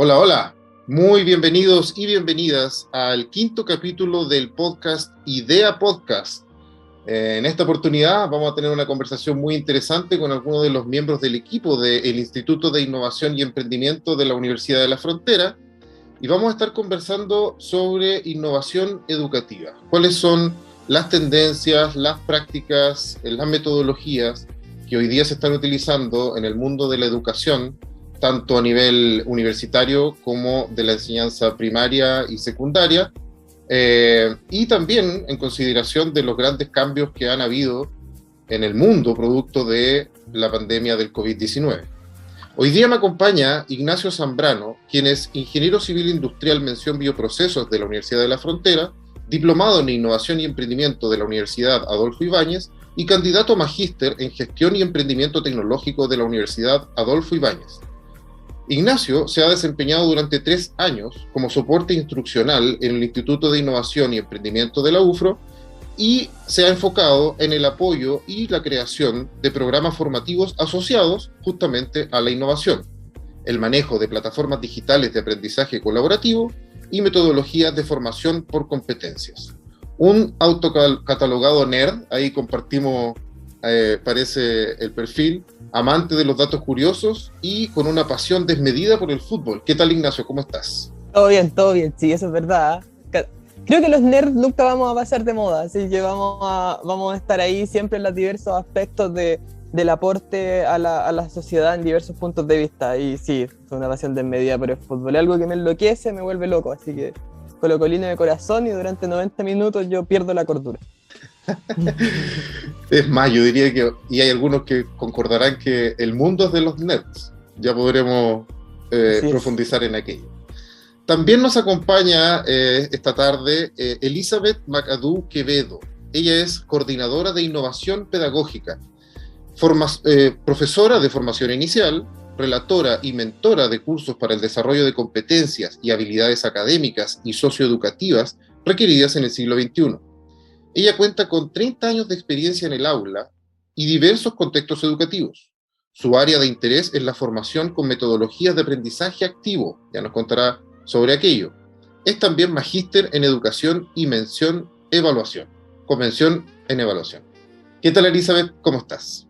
Hola, hola. Muy bienvenidos y bienvenidas al quinto capítulo del podcast Idea Podcast. Eh, en esta oportunidad vamos a tener una conversación muy interesante con algunos de los miembros del equipo del Instituto de Innovación y Emprendimiento de la Universidad de la Frontera y vamos a estar conversando sobre innovación educativa. ¿Cuáles son las tendencias, las prácticas, las metodologías que hoy día se están utilizando en el mundo de la educación tanto a nivel universitario como de la enseñanza primaria y secundaria, eh, y también en consideración de los grandes cambios que han habido en el mundo producto de la pandemia del COVID-19. Hoy día me acompaña Ignacio Zambrano, quien es ingeniero civil industrial mención bioprocesos de la Universidad de la Frontera, diplomado en innovación y emprendimiento de la Universidad Adolfo Ibáñez y candidato a magíster en gestión y emprendimiento tecnológico de la Universidad Adolfo Ibáñez. Ignacio se ha desempeñado durante tres años como soporte instruccional en el Instituto de Innovación y Emprendimiento de la UFRO y se ha enfocado en el apoyo y la creación de programas formativos asociados justamente a la innovación, el manejo de plataformas digitales de aprendizaje colaborativo y metodologías de formación por competencias. Un autocatalogado nerd, ahí compartimos, eh, parece el perfil, amante de los datos curiosos y con una pasión desmedida por el fútbol. ¿Qué tal, Ignacio? ¿Cómo estás? Todo bien, todo bien, sí, eso es verdad. Creo que los nerds nunca vamos a pasar de moda, así que vamos a, vamos a estar ahí siempre en los diversos aspectos de, del aporte a la, a la, sociedad en diversos puntos de vista. Y sí, es una pasión desmedida por el fútbol. Es algo que me enloquece, me vuelve loco, así que colocolino de corazón y durante 90 minutos yo pierdo la cordura. Es más, yo diría que, y hay algunos que concordarán que el mundo es de los nerds. Ya podremos eh, profundizar en aquello. También nos acompaña eh, esta tarde eh, Elizabeth McAdoo Quevedo. Ella es coordinadora de innovación pedagógica, profesora de formación inicial, relatora y mentora de cursos para el desarrollo de competencias y habilidades académicas y socioeducativas requeridas en el siglo XXI. Ella cuenta con 30 años de experiencia en el aula y diversos contextos educativos. Su área de interés es la formación con metodologías de aprendizaje activo, ya nos contará sobre aquello. Es también magíster en educación y mención evaluación, convención en evaluación. ¿Qué tal Elizabeth? ¿Cómo estás?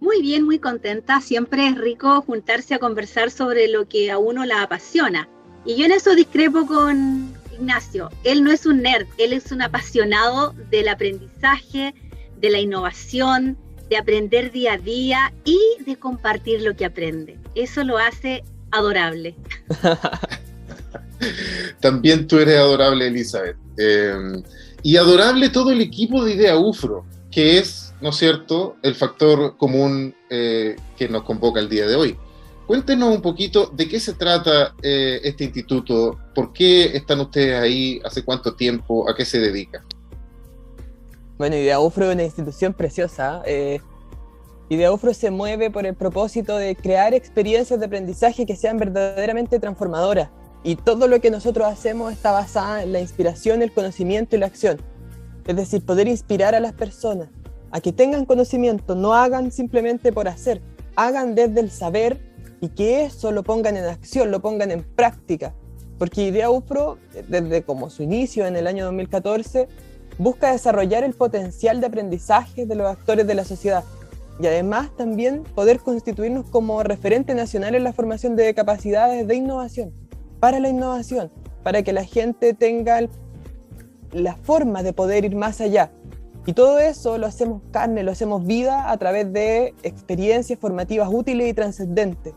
Muy bien, muy contenta. Siempre es rico juntarse a conversar sobre lo que a uno la apasiona. Y yo en eso discrepo con, Ignacio, él no es un nerd, él es un apasionado del aprendizaje, de la innovación, de aprender día a día y de compartir lo que aprende. Eso lo hace adorable. También tú eres adorable, Elizabeth. Em, y adorable todo el equipo de Idea UFRO, que es, ¿no es cierto?, el factor común eh, que nos convoca el día de hoy. Cuéntenos un poquito de qué se trata eh, este instituto, por qué están ustedes ahí, hace cuánto tiempo, a qué se dedica. Bueno, IdeaUFRO es una institución preciosa. Eh, IdeaUFRO se mueve por el propósito de crear experiencias de aprendizaje que sean verdaderamente transformadoras. Y todo lo que nosotros hacemos está basado en la inspiración, el conocimiento y la acción. Es decir, poder inspirar a las personas a que tengan conocimiento, no hagan simplemente por hacer, hagan desde el saber y que eso lo pongan en acción, lo pongan en práctica. Porque Idea UPRO, desde como su inicio en el año 2014, busca desarrollar el potencial de aprendizaje de los actores de la sociedad y además también poder constituirnos como referente nacional en la formación de capacidades de innovación, para la innovación, para que la gente tenga la forma de poder ir más allá. Y todo eso lo hacemos carne, lo hacemos vida a través de experiencias formativas útiles y trascendentes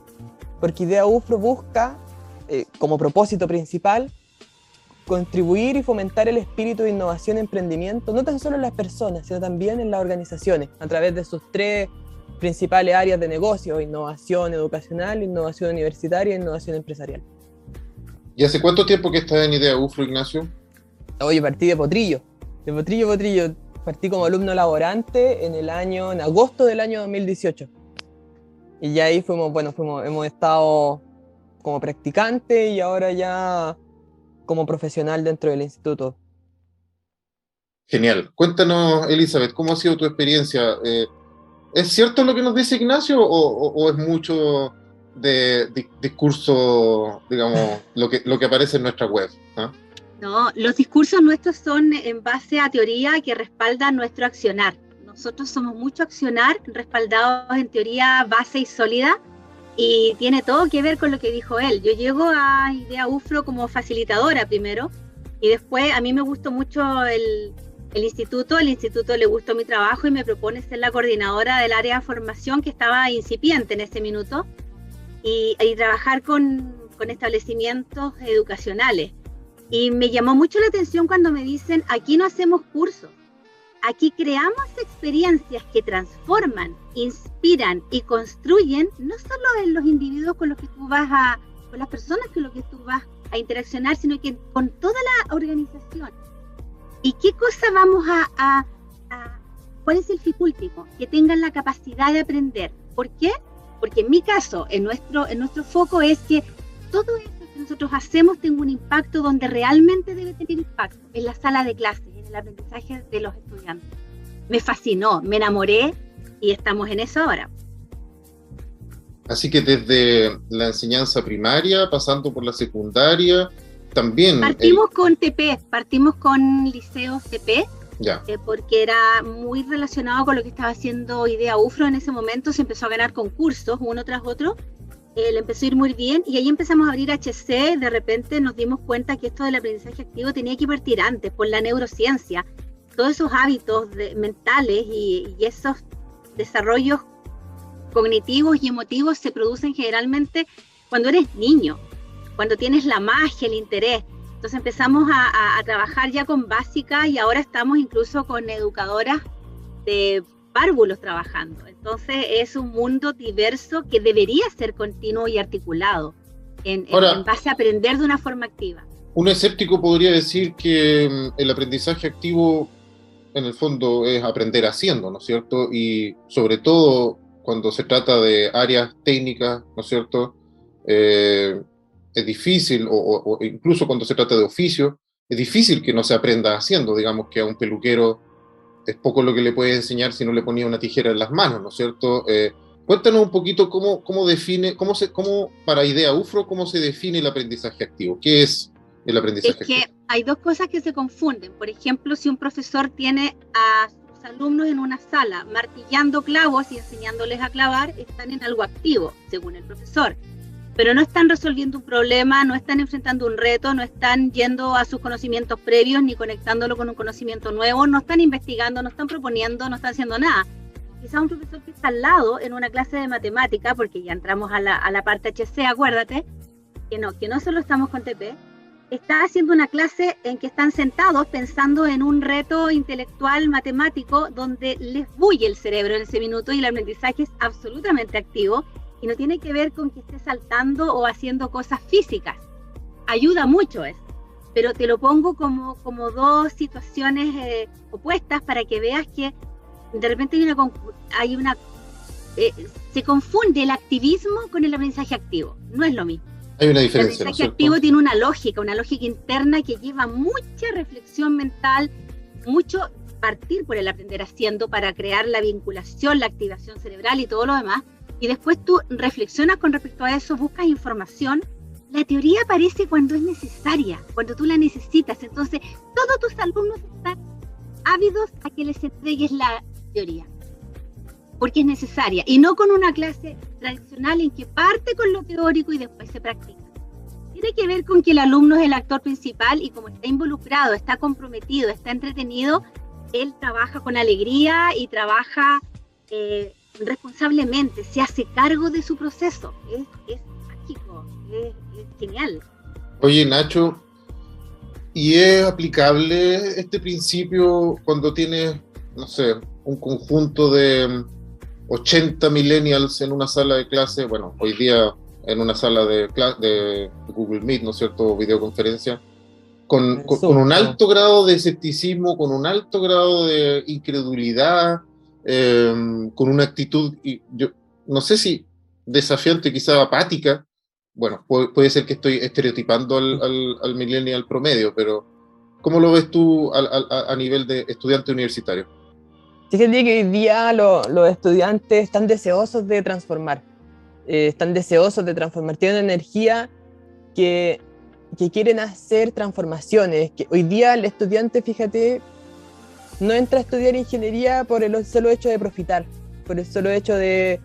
porque Idea UFRO busca, eh, como propósito principal, contribuir y fomentar el espíritu de innovación y emprendimiento, no tan solo en las personas, sino también en las organizaciones, a través de sus tres principales áreas de negocio, innovación educacional, innovación universitaria e innovación empresarial. ¿Y hace cuánto tiempo que estás en Idea UFRO, Ignacio? Oye, partí de Potrillo, de Potrillo, Potrillo. Partí como alumno laborante en el año, en agosto del año 2018. Y ya ahí fuimos, bueno, fuimos, hemos estado como practicante y ahora ya como profesional dentro del instituto. Genial. Cuéntanos, Elizabeth, ¿cómo ha sido tu experiencia? Eh, ¿Es cierto lo que nos dice Ignacio o, es mucho de, discurso, digamos, lo que, lo que aparece en nuestra web. ¿ah? No, los discursos nuestros son en base a teoría que respalda nuestro accionar. Nosotros somos mucho accionar respaldados en teoría base y sólida y tiene todo que ver con lo que dijo él. Yo llego a Idea UFRO como facilitadora primero y después a mí me gustó mucho el, instituto, el instituto le gustó mi trabajo y me propone ser la coordinadora del área de formación que estaba incipiente en ese minuto y, trabajar con establecimientos educacionales. Y me llamó mucho la atención cuando me dicen, aquí no hacemos cursos, aquí creamos experiencias que transforman, inspiran y construyen, no solo en los individuos con los que tú vas a, con las personas con las que tú vas a interaccionar, sino que con toda la organización. ¿Y qué cosa vamos a, cuál es el dificultivo? Que tengan la capacidad de aprender. ¿Por qué? Porque en mi caso, en nuestro, en nuestro foco es que todo esto nosotros hacemos tenga un impacto donde realmente debe tener impacto, en la sala de clases, el aprendizaje de los estudiantes. Me fascinó, me enamoré y estamos en eso ahora. Así que desde la enseñanza primaria, pasando por la secundaria, también... Partimos con TP, partimos con liceos TP, ya. Eh, porque era muy relacionado con lo que estaba haciendo Idea UFRO en ese momento, se empezó a ganar concursos uno tras otro, eh, empezó a ir muy bien y ahí empezamos a abrir HC, de repente nos dimos cuenta que esto del aprendizaje activo tenía que partir antes por la neurociencia, todos esos hábitos mentales y, esos desarrollos cognitivos y emotivos se producen generalmente cuando eres niño, cuando tienes la magia, el interés. Entonces empezamos a, a trabajar ya con básica y ahora estamos incluso con educadoras de párvulos trabajando. Entonces es un mundo diverso que debería ser continuo y articulado en, base a aprender de una forma activa. Un escéptico podría decir que mm, el aprendizaje activo en el fondo es aprender haciendo, ¿no es cierto? Y sobre todo cuando se trata de áreas técnicas, ¿no es cierto? Eh, es difícil, o, incluso cuando se trata de oficio, es difícil que no se aprenda haciendo, digamos que a un peluquero es poco lo que le puedes enseñar si no le ponía una tijera en las manos, ¿no es cierto? Eh, cuéntanos un poquito cómo, cómo define, cómo se, cómo, para Idea UFRO, cómo se define el aprendizaje activo. ¿Qué es el aprendizaje activo? Es que hay dos cosas que se confunden. Por ejemplo, si un profesor tiene a sus alumnos en una sala martillando clavos y enseñándoles a clavar, están en algo activo, según el profesor pero no están resolviendo un problema, no están enfrentando un reto, no están yendo a sus conocimientos previos ni conectándolo con un conocimiento nuevo, no están investigando, no están proponiendo, no están haciendo nada. Quizás un profesor que está al lado en una clase de matemática, porque ya entramos a la, a la parte HC, acuérdate, que no, que no solo estamos con TP, está haciendo una clase en que están sentados pensando en un reto intelectual matemático donde les bulle el cerebro en ese minuto y el aprendizaje es absolutamente activo y no tiene que ver con que esté saltando o haciendo cosas físicas. Ayuda mucho eso, pero te lo pongo como, como dos situaciones eh, opuestas para que veas que de repente hay una, hay una eh, se confunde el activismo con el aprendizaje activo, no es lo mismo. Hay una diferencia. El aprendizaje activo tiene una lógica, una lógica interna que lleva mucha reflexión mental, mucho partir por el aprender haciendo para crear la vinculación, la activación cerebral y todo lo demás, y después tú reflexionas con respecto a eso, buscas información, la teoría aparece cuando es necesaria, cuando tú la necesitas. Entonces, todos tus alumnos están ávidos a que les entregues la teoría, porque es necesaria, y no con una clase tradicional en que parte con lo teórico y después se practica. Tiene que ver con que el alumno es el actor principal y como está involucrado, está comprometido, está entretenido, él trabaja con alegría y trabaja eh, responsablemente, se hace cargo de su proceso. Es, mágico, es, genial. Oye, Nacho, ¿y es aplicable este principio cuando tienes, no sé, un conjunto de 80 millennials en una sala de clase? Bueno, hoy día en una sala de, de Google Meet, ¿no es cierto?, videoconferencia. Con, con, un alto grado de escepticismo, con un alto grado de incredulidad, Em, con una actitud, y yo no sé si desafiante, quizá apática. Bueno, puede, ser que estoy estereotipando al, al, al, millennial promedio, pero ¿cómo lo ves tú a, a nivel de estudiante universitario? Fíjate que hoy día los estudiantes están deseosos de transformar. eh, están deseosos de transformar, tienen energía que, que quieren hacer transformaciones. Que hoy día el estudiante, fíjate, no entra a estudiar ingeniería por el solo hecho de profitar, por el solo hecho de,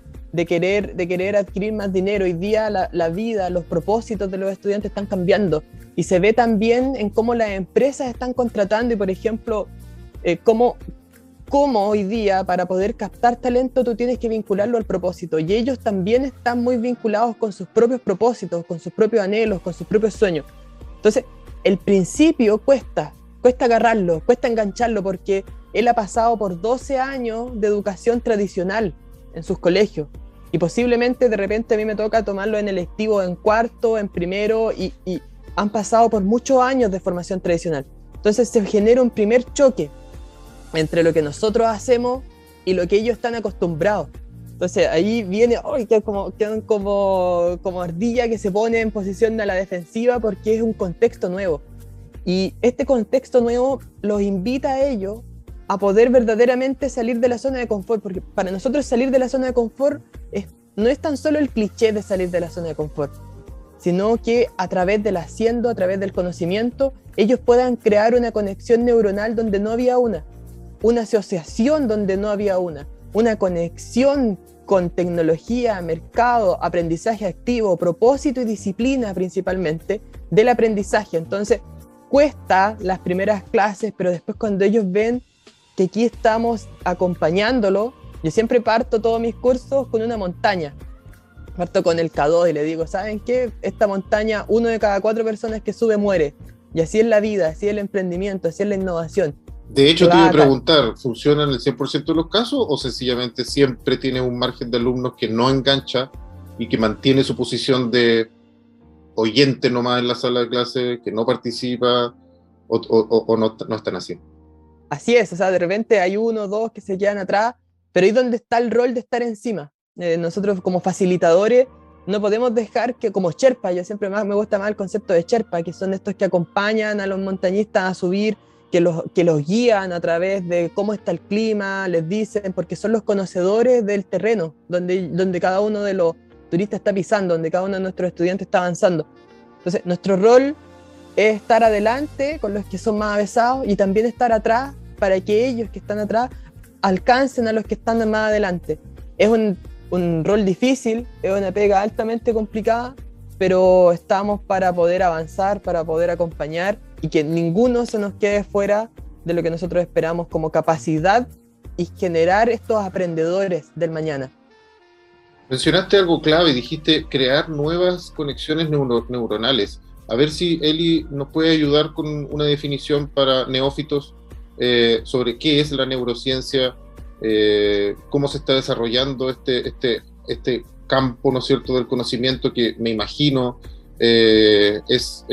querer, de querer adquirir más dinero. Hoy día la, la, vida, los propósitos de los estudiantes están cambiando y se ve también en cómo las empresas están contratando y, por ejemplo, eh, cómo, cómo hoy día para poder captar talento tú tienes que vincularlo al propósito y ellos también están muy vinculados con sus propios propósitos, con sus propios anhelos, con sus propios sueños. Entonces, el principio cuesta, cuesta agarrarlo, cuesta engancharlo porque él ha pasado por 12 años de educación tradicional en sus colegios y posiblemente de repente a mí me toca tomarlo en electivo en cuarto, en primero, y, han pasado por muchos años de formación tradicional. Entonces se genera un primer choque entre lo que nosotros hacemos y lo que ellos están acostumbrados. Entonces ahí viene, ¡ay! quedan como, como, como ardilla que se pone en posición a la defensiva porque es un contexto nuevo. Y este contexto nuevo los invita a ellos a poder verdaderamente salir de la zona de confort, porque para nosotros salir de la zona de confort es, no es tan solo el cliché de salir de la zona de confort, sino que a través del haciendo, a través del conocimiento, ellos puedan crear una conexión neuronal donde no había una, una asociación donde no había una, una conexión con tecnología, mercado, aprendizaje activo, propósito y disciplina principalmente del aprendizaje. Entonces, cuesta las primeras clases, pero después cuando ellos ven que aquí estamos acompañándolo, yo siempre parto todos mis cursos con una montaña. Parto con el K2 y le digo, ¿saben qué? Esta montaña, uno de cada cuatro personas que sube muere. Y así es la vida, así es el emprendimiento, así es la innovación. De hecho, te iba a preguntar, ¿funciona en el 100% de los casos o sencillamente siempre tiene un margen de alumnos que no engancha y que mantiene su posición de oyente nomás en la sala de clase, que no participa o, o, o no, no están así? Así es, o sea, de repente hay uno o dos que se quedan atrás, pero ahí donde está el rol de estar encima. Eh, nosotros como facilitadores no podemos dejar que como Sherpa, yo siempre más me gusta más el concepto de Sherpa, que son estos que acompañan a los montañistas a subir, que los, que los guían a través de cómo está el clima, les dicen, porque son los conocedores del terreno, donde, donde cada uno de los turistas está pisando, donde cada uno de nuestros estudiantes está avanzando. Entonces, nuestro rol es estar adelante con los que son más avesados y también estar atrás para que ellos que están atrás alcancen a los que están más adelante. Es un, un rol difícil, es una pega altamente complicada, pero estamos para poder avanzar, para poder acompañar y que ninguno se nos quede fuera de lo que nosotros esperamos como capacidad y generar estos aprendedores del mañana. Mencionaste algo clave, dijiste crear nuevas conexiones neuro neuronales. A ver si Eli nos puede ayudar con una definición para neófitos eh, sobre qué es la neurociencia, eh, cómo se está desarrollando este, este, este campo, ¿no cierto?, del conocimiento que me imagino eh, es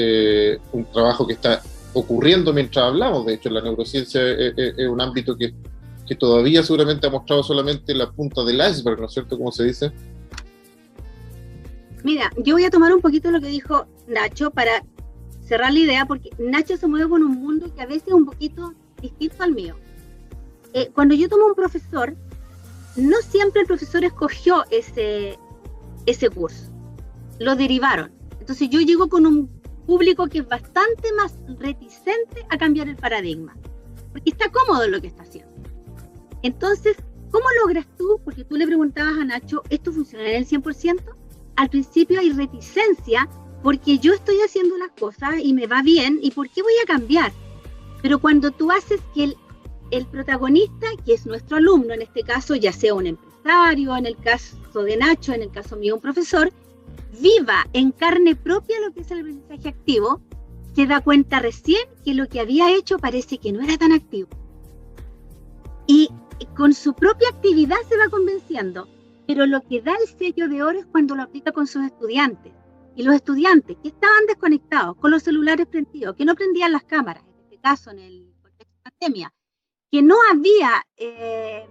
un trabajo que está ocurriendo mientras hablamos. De hecho, la neurociencia es, un ámbito que, que, todavía seguramente ha mostrado solamente la punta del iceberg, ¿no es cierto?, como se dice. Mira, yo voy a tomar un poquito lo que dijo Nacho para cerrar la idea, porque Nacho se mueve con un mundo que a veces es un poquito distinto al mío. Eh, cuando yo tomo un profesor, no siempre el profesor escogió ese, ese curso, lo derivaron. Entonces yo llego con un público que es bastante más reticente a cambiar el paradigma, porque está cómodo en lo que está haciendo. Entonces, ¿cómo logras tú? Porque tú le preguntabas a Nacho, ¿esto funciona en el 100%? Al principio hay reticencia porque yo estoy haciendo las cosas y me va bien, ¿y por qué voy a cambiar? Pero cuando tú haces que el, el protagonista, que es nuestro alumno en este caso, ya sea un empresario, en el caso de Nacho, en el caso mío un profesor, viva en carne propia lo que es el aprendizaje activo, se da cuenta recién que lo que había hecho parece que no era tan activo. Y con su propia actividad se va convenciendo, pero lo que da el sello de oro es cuando lo aplica con sus estudiantes. Y los estudiantes que estaban desconectados, con los celulares prendidos, que no prendían las cámaras, caso en el contexto de pandemia, que no había eh,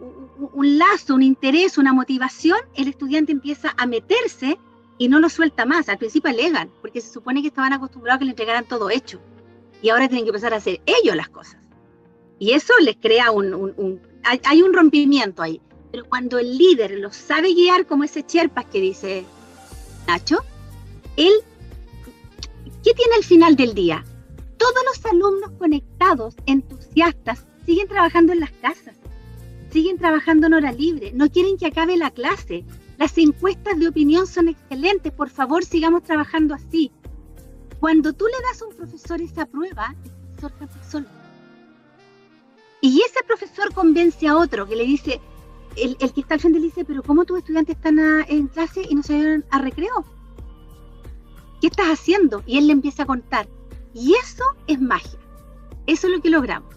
un, un, lazo, un interés, una motivación, el estudiante empieza a meterse y no lo suelta más. Al principio alegan, porque se supone que estaban acostumbrados a que le entregaran todo hecho. Y ahora tienen que empezar a hacer ellos las cosas. Y eso les crea un... hay, hay un rompimiento ahí. Pero cuando el líder lo sabe guiar, como ese Cherpas que dice Nacho, él, ¿qué tiene al final del día? Todos los alumnos conectados, entusiastas, siguen trabajando en las casas, siguen trabajando en hora libre, no quieren que acabe la clase. Las encuestas de opinión son excelentes, por favor sigamos trabajando así. Cuando tú le das a un profesor esa prueba, el profesor cambia solo. Y ese profesor convence a otro que le dice, el, que está al frente le dice, pero ¿cómo tus estudiantes están en clase y no se van a recreo? ¿Qué estás haciendo? Y él le empieza a contar. Y eso es magia. Eso es lo que logramos.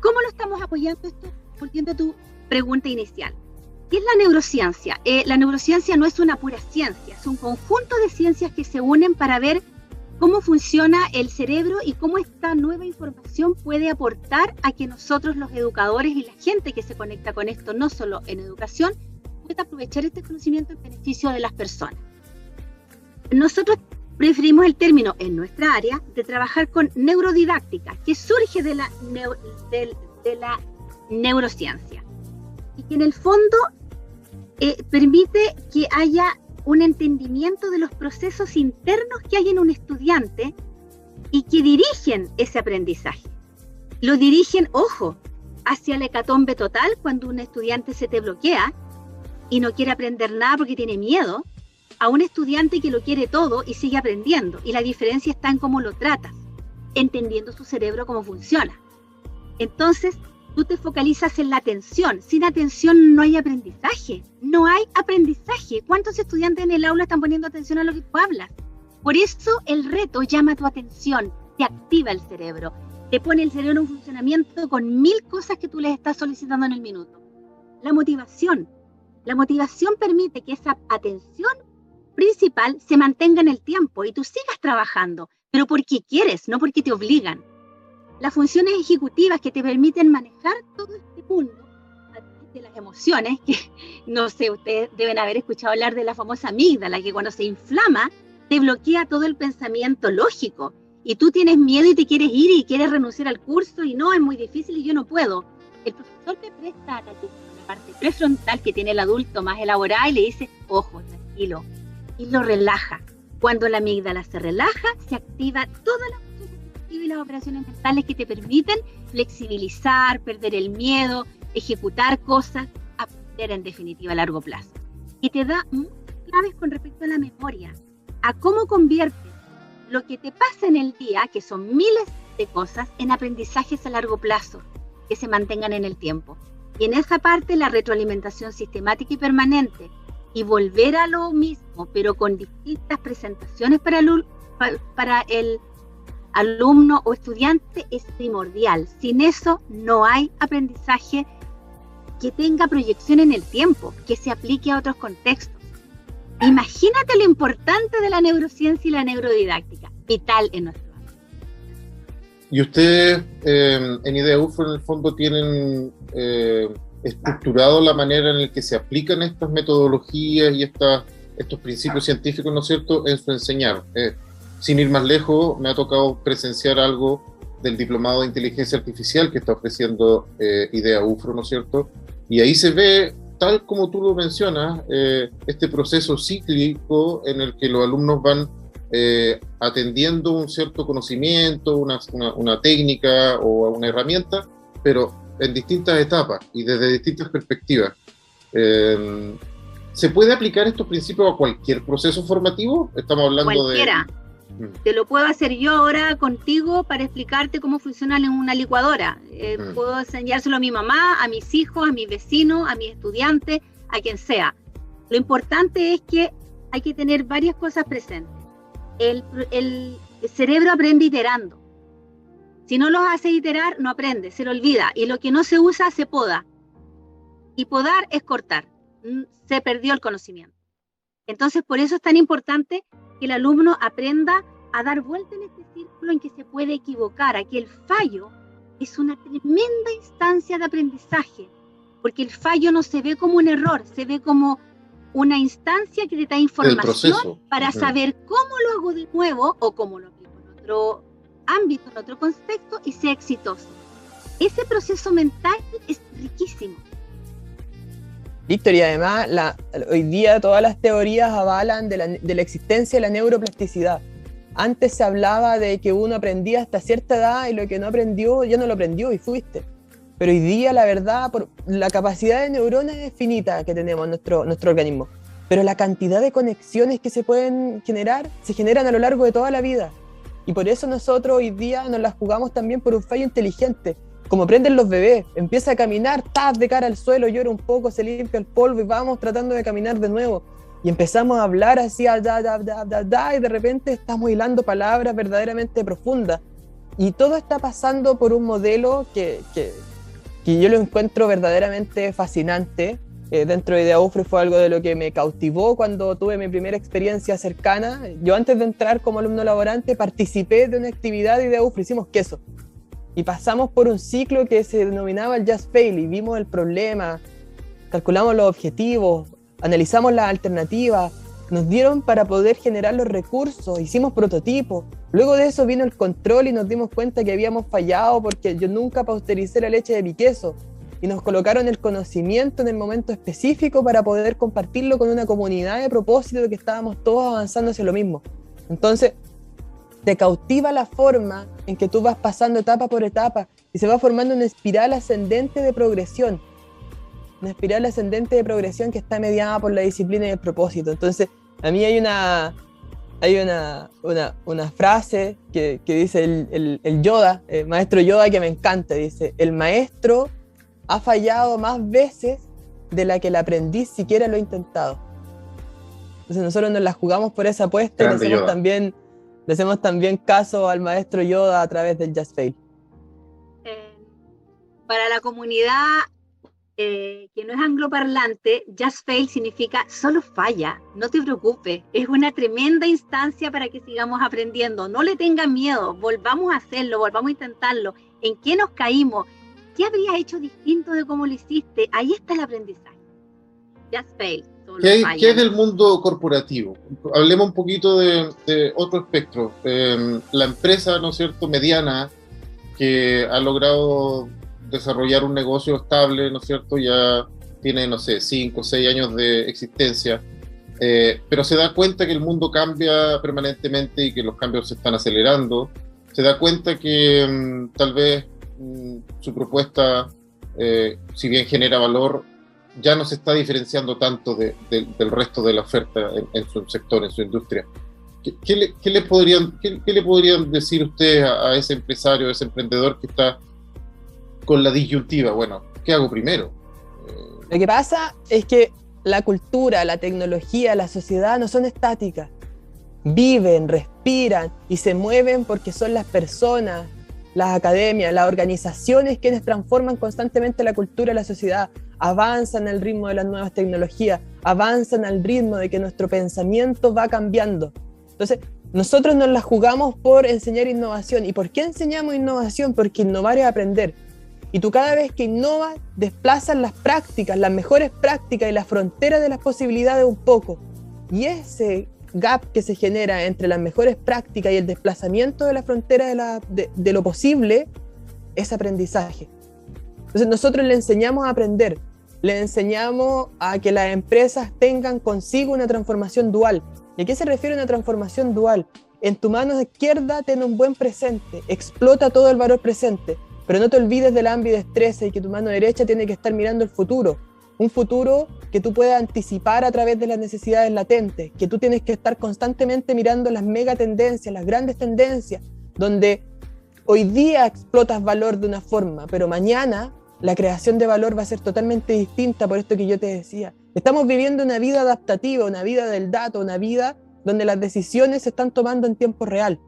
¿Cómo lo estamos apoyando esto? Volviendo a tu pregunta inicial. ¿Qué es la neurociencia? Eh, la neurociencia no es una pura ciencia, es un conjunto de ciencias que se unen para ver cómo funciona el cerebro y cómo esta nueva información puede aportar a que nosotros los educadores y la gente que se conecta con esto, no solo en educación, pueda aprovechar este conocimiento en beneficio de las personas. Nosotros preferimos el término en nuestra área de trabajar con neurodidáctica, que surge de la, neurociencia y que en el fondo eh, permite que haya un entendimiento de los procesos internos que hay en un estudiante y que dirigen ese aprendizaje. Lo dirigen, ojo, hacia la hecatombe total cuando un estudiante se te bloquea y no quiere aprender nada porque tiene miedo, a un estudiante que lo quiere todo y sigue aprendiendo. Y la diferencia está en cómo lo tratas, entendiendo su cerebro cómo funciona. Entonces, tú te focalizas en la atención. Sin atención no hay aprendizaje. No hay aprendizaje. ¿Cuántos estudiantes en el aula están poniendo atención a lo que tú hablas? Por eso el reto llama tu atención, te activa el cerebro, te pone el cerebro en funcionamiento con mil cosas que tú les estás solicitando en el minuto. La motivación. La motivación permite que esa atención principal se mantenga en el tiempo y tú sigas trabajando, pero porque quieres, no porque te obligan las funciones ejecutivas que te permiten manejar todo este mundo de las emociones, que no sé, ustedes deben haber escuchado hablar de la famosa amígdala, que cuando se inflama te bloquea todo el pensamiento lógico y tú tienes miedo y te quieres ir y quieres renunciar al curso y no, es muy difícil y yo no puedo. El profesor te presta la parte prefrontal que tiene el adulto más elaborada y le dice, ojo, tranquilo, y lo relaja. Cuando la amígdala se relaja, se activa toda la y las operaciones mentales que te permiten flexibilizar, perder el miedo, ejecutar cosas, aprender en definitiva a largo plazo. Y te da muchas claves con respecto a la memoria, a cómo conviertes lo que te pasa en el día, que son miles de cosas, en aprendizajes a largo plazo, que se mantengan en el tiempo. Y en esa parte la retroalimentación sistemática y permanente y volver a lo mismo, pero con distintas presentaciones para el, para el alumno o estudiante es primordial. Sin eso no hay aprendizaje que tenga proyección en el tiempo, que se aplique a otros contextos. Imagínate lo importante de la neurociencia y la neurodidáctica, vital en nuestro. Y ustedes eh, en Idea UFO en el fondo tienen eh, estructurado la manera en la que se aplican estas metodologías y estos principios científicos, ¿no es cierto?, en su enseñar. Eh, sin ir más lejos, me ha tocado presenciar algo del diplomado de inteligencia artificial que está ofreciendo eh, Idea UFRO, ¿no es cierto? Y ahí se ve, tal como tú lo mencionas, eh, este proceso cíclico en el que los alumnos van eh, atendiendo un cierto conocimiento, una, técnica o una herramienta, pero en distintas etapas y desde distintas perspectivas. ¿Se puede aplicar estos principios a cualquier proceso formativo? Estamos hablando de te lo puedo hacer yo ahora contigo para explicarte cómo funciona en una licuadora. Eh, puedo enseñárselo a mi mamá, a mis hijos, a mis vecinos, a mis estudiantes, a quien sea. Lo importante es que hay que tener varias cosas presentes. El, el cerebro aprende iterando. Si no lo hace iterar, no aprende, se lo olvida. Y lo que no se usa, se poda. Y podar es cortar. Mm, se perdió el conocimiento. Entonces, por eso es tan importante que el alumno aprenda a dar vuelta en este círculo en que se puede equivocar, a que el fallo es una tremenda instancia de aprendizaje, porque el fallo no se ve como un error, se ve como una instancia que te da información para saber cómo lo hago de nuevo o cómo lo aplico en otro ámbito, en otro contexto y sea exitoso. Ese proceso mental es riquísimo. Víctor, y además la, hoy día todas las teorías avalan de la, existencia de la neuroplasticidad. Antes se hablaba de que uno aprendía hasta cierta edad y lo que no aprendió ya no lo aprendió y fuiste. Pero hoy día la verdad, por, la capacidad de neuronas es finita que tenemos en nuestro, nuestro organismo. Pero la cantidad de conexiones que se pueden generar se generan a lo largo de toda la vida. Y por eso nosotros hoy día nos las jugamos también por un fallo inteligente. Como aprenden los bebés, empieza a caminar, tap de cara al suelo, llora un poco, se limpia el polvo y vamos tratando de caminar de nuevo. Y empezamos a hablar así, da, da, da, da, da, y de repente estamos hilando palabras verdaderamente profundas. Y todo está pasando por un modelo que, que, que yo lo encuentro verdaderamente fascinante. Eh, dentro de Ideaufre fue algo de lo que me cautivó cuando tuve mi primera experiencia cercana. Yo antes de entrar como alumno laborante participé de una actividad de Ideaufre, hicimos queso. Y pasamos por un ciclo que se denominaba el Just Fail y vimos el problema, calculamos los objetivos, analizamos las alternativas, nos dieron para poder generar los recursos, hicimos prototipos. Luego de eso vino el control y nos dimos cuenta que habíamos fallado porque yo nunca paustericé la leche de mi queso. Y nos colocaron el conocimiento en el momento específico para poder compartirlo con una comunidad de propósito de que estábamos todos avanzando hacia lo mismo. Entonces, te cautiva la forma en que tú vas pasando etapa por etapa y se va formando una espiral ascendente de progresión. Una espiral ascendente de progresión que está mediada por la disciplina y el propósito. Entonces, a mí hay una, hay una, una, una frase que, que dice el, el, Yoda, el maestro Yoda, que me encanta. Dice, el maestro ha fallado más veces de la que el aprendiz siquiera lo ha intentado. Entonces nosotros nos la jugamos por esa apuesta y hacemos, también, le hacemos también caso al maestro Yoda a través del Just Fail. Eh, para la comunidad eh, que no es angloparlante, just fail significa solo falla, no te preocupes, es una tremenda instancia para que sigamos aprendiendo, no le tengan miedo, volvamos a hacerlo, volvamos a intentarlo, en qué nos caímmo, qué habrías hecho distinto de cómo lo hiciste, ahí está el aprendizaje. Just fail. ¿Qué, ¿Qué, es del mundo corporativo? Hablemos un poquito de, otro espectro. Eh, la empresa, ¿no es cierto?, mediana, que ha logrado desarrollar un negocio estable, ¿no es cierto? Ya tiene, no sé, cinco o seis años de existencia, eh, pero se da cuenta que el mundo cambia permanentemente y que los cambios se están acelerando. Se da cuenta que mm, tal vez mm, su propuesta, eh, si bien genera valor, ya no se está diferenciando tanto del resto de la oferta en, su sector, en su industria. ¿Qué, le, podrían, qué, le podrían decir ustedes a, a ese empresario, a ese emprendedor que está con la disyuntiva, bueno, ¿qué hago primero? Lo que pasa es que la cultura, la tecnología, la sociedad no son estáticas. Viven, respiran y se mueven porque son las personas, las academias, las organizaciones quienes transforman constantemente la cultura y la sociedad, avanzan al ritmo de las nuevas tecnologías, avanzan al ritmo de que nuestro pensamiento va cambiando. Entonces, nosotros nos la jugamos por enseñar innovación. ¿Y por qué enseñamos innovación? Porque innovar es aprender. Y tú cada vez que innovas, desplazas las prácticas, las mejores prácticas y las fronteras de las posibilidades un poco. Y ese gap que se genera entre las mejores prácticas y el desplazamiento de la frontera de, de, lo posible es aprendizaje. Entonces nosotros le enseñamos a aprender, le enseñamos a que las empresas tengan consigo una transformación dual. ¿Y a qué se refiere una transformación dual? En tu mano izquierda ten un buen presente, explota todo el valor presente pero no te olvides del ambidestreza y que tu mano derecha tiene que estar mirando el futuro. Un futuro que tú puedas anticipar a través de las necesidades latentes, que tú tienes que estar constantemente mirando las mega tendencias, las grandes tendencias, donde hoy día explotas valor de una forma, pero mañana la creación de valor va a ser totalmente distinta por esto que yo te decía. Estamos viviendo una vida adaptativa, una vida del dato, una vida donde las decisiones se están tomando en tiempo real,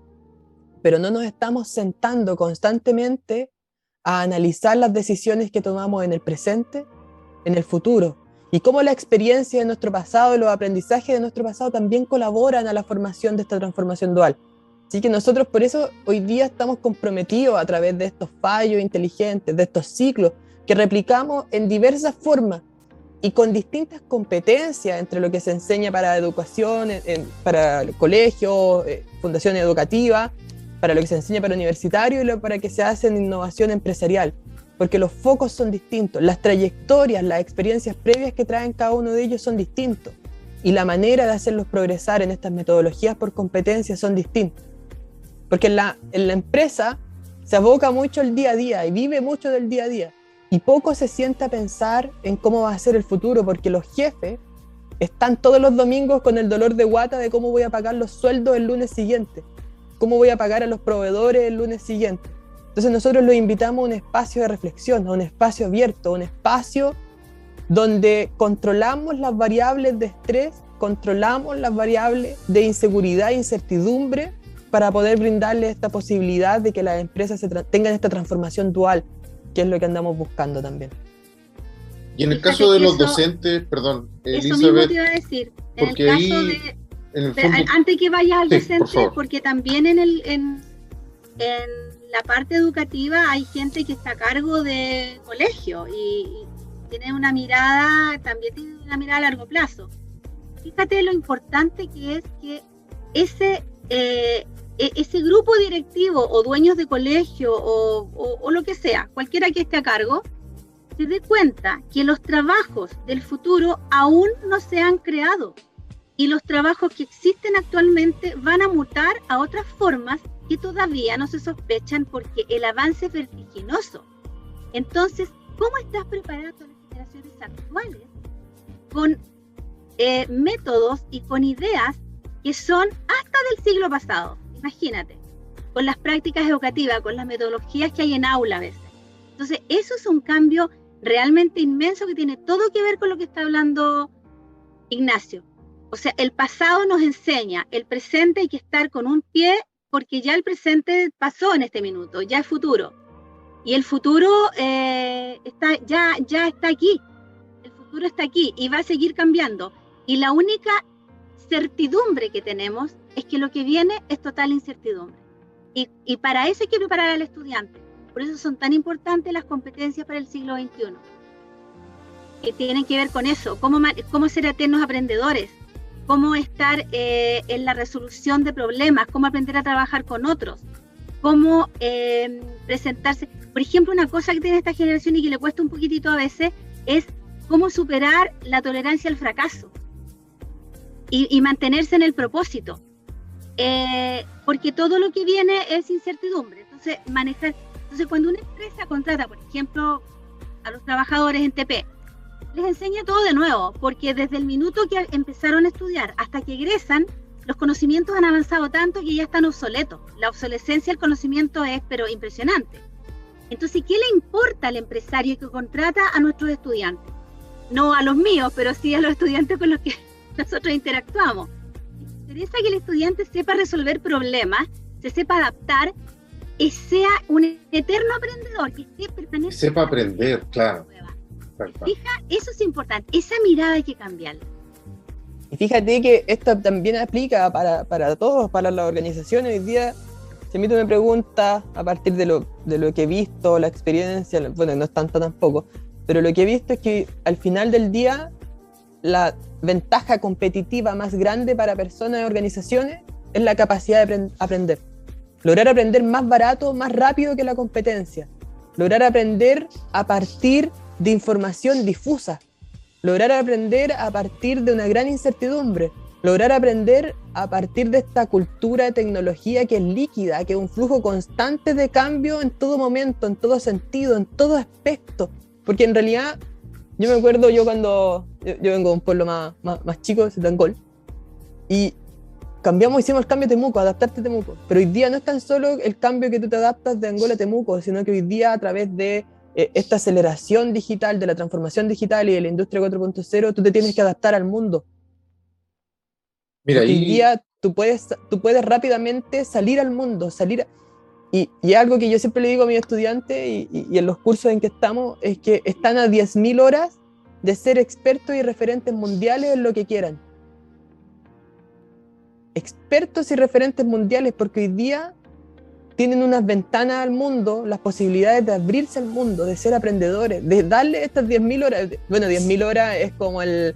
pero no nos estamos sentando constantemente a analizar las decisiones que tomamos en el presente, en el futuro, y cómo la experiencia de nuestro pasado los aprendizajes de nuestro pasado también colaboran a la formación de esta transformación dual. Así que nosotros por eso hoy día estamos comprometidos a través de estos fallos inteligentes, de estos ciclos que replicamos en diversas formas y con distintas competencias entre lo que se enseña para educación, para el colegio, eh, fundación educativa, para lo que se enseña para universitario y lo para que se hace en innovación empresarial. porque los focos son distintos, las trayectorias, las experiencias previas que traen cada uno de ellos son distintos y la manera de hacerlos progresar en estas metodologías por competencias son distintas. Porque en la, en la empresa se aboca mucho el día a día y vive mucho del día a día y poco se sienta a pensar en cómo va a ser el futuro porque los jefes están todos los domingos con el dolor de guata de cómo voy a pagar los sueldos el lunes siguiente, cómo voy a pagar a los proveedores el lunes siguiente. Entonces nosotros los invitamos a un espacio de reflexión, a un espacio abierto, a un espacio donde controlamos las variables de estrés, controlamos las variables de inseguridad e incertidumbre para poder brindarle esta posibilidad de que las empresas tengan esta transformación dual, que es lo que andamos buscando también. Y en el caso de los docentes, perdón, Elizabeth, eso mismo te iba a decir. En el caso de, antes que vayas al docente, porque también en el en, en, la parte educativa hay gente que está a cargo de colegio y, tiene una mirada, también tiene una mirada a largo plazo. Fíjate lo importante que es que ese, eh, ese grupo directivo o dueños de colegio o, lo que sea, cualquiera que esté a cargo, se dé cuenta que los trabajos del futuro aún no se han creado y los trabajos que existen actualmente van a mutar a otras formas que todavía no se sospechan porque el avance es vertiginoso. Entonces, ¿cómo estás preparado las generaciones actuales con eh, métodos y con ideas que son hasta del siglo pasado? Imagínate, con las prácticas educativas, con las metodologías que hay en aula a veces. Entonces, eso es un cambio realmente inmenso que tiene todo que ver con lo que está hablando Ignacio. O sea, el pasado nos enseña, el presente hay que estar con un pie porque ya el presente pasó en este minuto, ya es futuro. Y el futuro eh, está, ya, ya está aquí. El futuro está aquí y va a seguir cambiando. Y la única certidumbre que tenemos es que lo que viene es total incertidumbre. Y, y para eso hay que preparar al estudiante. Por eso son tan importantes las competencias para el siglo XXI. Que tienen que ver con eso, cómo, cómo ser eternos aprendedores, cómo estar eh, en la resolución de problemas, cómo aprender a trabajar con otros, cómo eh, presentarse. Por ejemplo, una cosa que tiene esta generación y que le cuesta un poquitito a veces es cómo superar la tolerancia al fracaso y, mantenerse en el propósito. Eh, porque todo lo que viene es incertidumbre. Entonces, manejar. Entonces, cuando una empresa contrata, por ejemplo, a los trabajadores en TP, les enseña todo de nuevo, porque desde el minuto que empezaron a estudiar hasta que egresan, los conocimientos han avanzado tanto que ya están obsoletos. La obsolescencia del conocimiento es, pero impresionante. Entonces, ¿qué le importa al empresario que contrata a nuestros estudiantes? No a los míos, pero sí a los estudiantes con los que nosotros interactuamos. interesa que el estudiante sepa resolver problemas, se sepa adaptar y sea un eterno aprendedor, que Sepa aprender, claro. Fija, eso es importante, esa mirada hay que cambiarla. Y fíjate que esto también aplica para, para todos, para las organizaciones. Hoy día, si a mí tú me preguntas, a partir de lo, de lo que he visto, la experiencia, bueno, no es tanto tampoco, pero lo que he visto es que al final del día, la ventaja competitiva más grande para personas y organizaciones es la capacidad de aprender. Lograr aprender más barato, más rápido que la competencia. Lograr aprender a partir de información difusa, lograr aprender a partir de una gran incertidumbre, lograr aprender a partir de esta cultura de tecnología que es líquida, que es un flujo constante de cambio en todo momento, en todo sentido, en todo aspecto. Porque en realidad, yo me acuerdo yo cuando, yo, vengo de un pueblo más, más, chico, de Setangol, y cambiamos, hicimos el cambio de Temuco, adaptarte a Temuco. Pero hoy día no es tan solo el cambio que tú te adaptas de Angola a Temuco, sino que hoy día a través de eh, esta aceleración digital, de la transformación digital y de la industria 4.0, tú te tienes que adaptar al mundo. Mira, Hoy día tú puedes, tú puedes rápidamente salir al mundo, salir... Y, algo que yo siempre le digo a mis estudiantes y, en los cursos en que estamos es que están a 10.000 horas de ser expertos y referentes mundiales en lo que quieran. Expertos y referentes mundiales, porque hoy día tienen unas ventanas al mundo, las posibilidades de abrirse al mundo, de ser aprendedores, de darle estas 10.000 horas. Bueno, 10.000 horas es como el,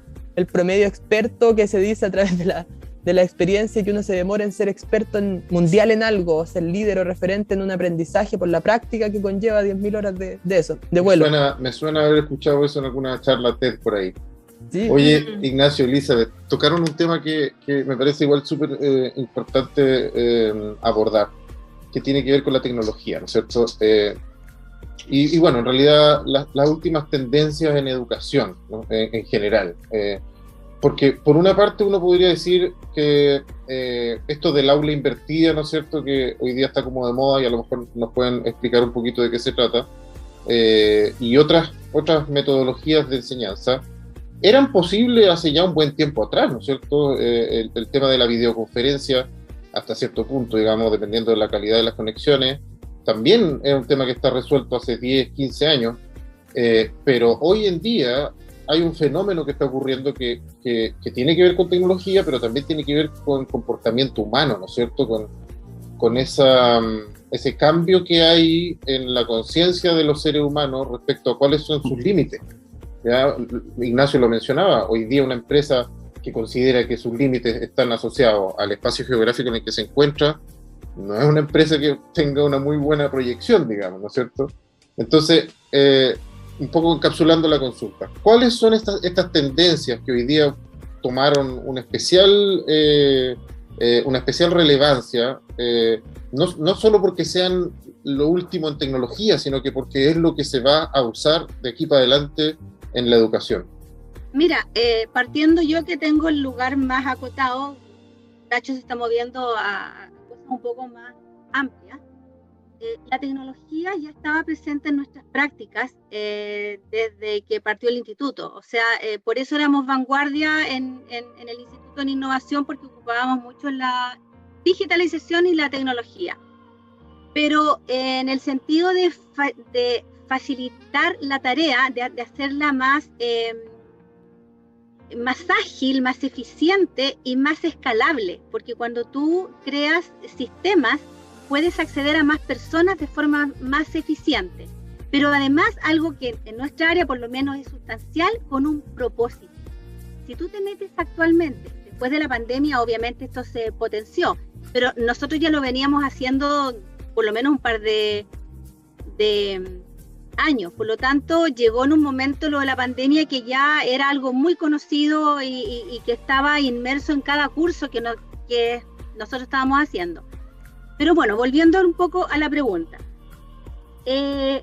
promedio experto que se dice a través de, la, de la experiencia que uno se demora en ser experto en, mundial en algo, o ser líder o referente en un aprendizaje por la práctica que conlleva 10.000 horas de, eso, de vuelo. Me suena, me suena, haber escuchado eso en alguna charla TED por ahí. Oye, Ignacio, Elizabeth, tocaron un tema que, que me parece igual súper eh, importante eh, abordar, que tiene que ver con la tecnología, ¿no es cierto? Eh, y, bueno, en realidad las últimas tendencias en educación en, general. Eh, porque por una parte uno podría decir que eh, esto del aula invertida, ¿no es cierto?, que hoy día está como de moda y a lo mejor nos pueden explicar un poquito de qué se trata, eh, y otras, otras metodologías de enseñanza, eran posibles hace ya un buen tiempo atrás, ¿no es cierto? el, el, tema de la videoconferencia, hasta cierto punto, digamos, dependiendo de la calidad de las conexiones, también es un tema que está resuelto hace 10, 15 años, eh, pero hoy en día hay un fenómeno que está ocurriendo que, que, tiene que ver con tecnología, pero también tiene que ver con comportamiento humano, ¿no es cierto? Con, con esa, mm, ese cambio que hay en la conciencia de los seres humanos respecto a cuáles son sus límites. ¿ya? Ignacio lo mencionaba, hoy día una empresa que considera que sus límites están asociados al espacio geográfico en el que se encuentra, no es una empresa que tenga una muy buena proyección, digamos, ¿no es cierto? Entonces, eh, un poco encapsulando la consulta, ¿cuáles son estas, estas tendencias que hoy día tomaron una especial, eh, eh, una especial relevancia, no, no, solo porque sean lo último en tecnología, sino que porque es lo que se va a usar de aquí para adelante en la educación? Mira, partiendo yo que tengo el lugar más acotado, Nacho se está moviendo a, un poco más amplia, eh, la tecnología ya estaba presente en nuestras prácticas eh, desde que partió el instituto. O sea, eh, por eso éramos vanguardia en, el Instituto en Innovación, porque ocupábamos mucho la digitalización y la tecnología. Pero en el sentido de, facilitar la tarea, de, de hacerla más más ágil, más eficiente y más escalable, porque cuando tú creas sistemas puedes acceder a más personas de forma más eficiente. Pero además algo que en nuestra área por lo menos es sustancial con un propósito. Si tú te metes actualmente, después de la pandemia obviamente esto se potenció, pero nosotros ya lo veníamos haciendo por lo menos un par de, de años. Por lo tanto, llegó en un momento lo de la pandemia que ya era algo muy conocido y, que estaba inmerso en cada curso que nosotros estábamos haciendo. Pero bueno, volviendo un poco a la pregunta. Eh,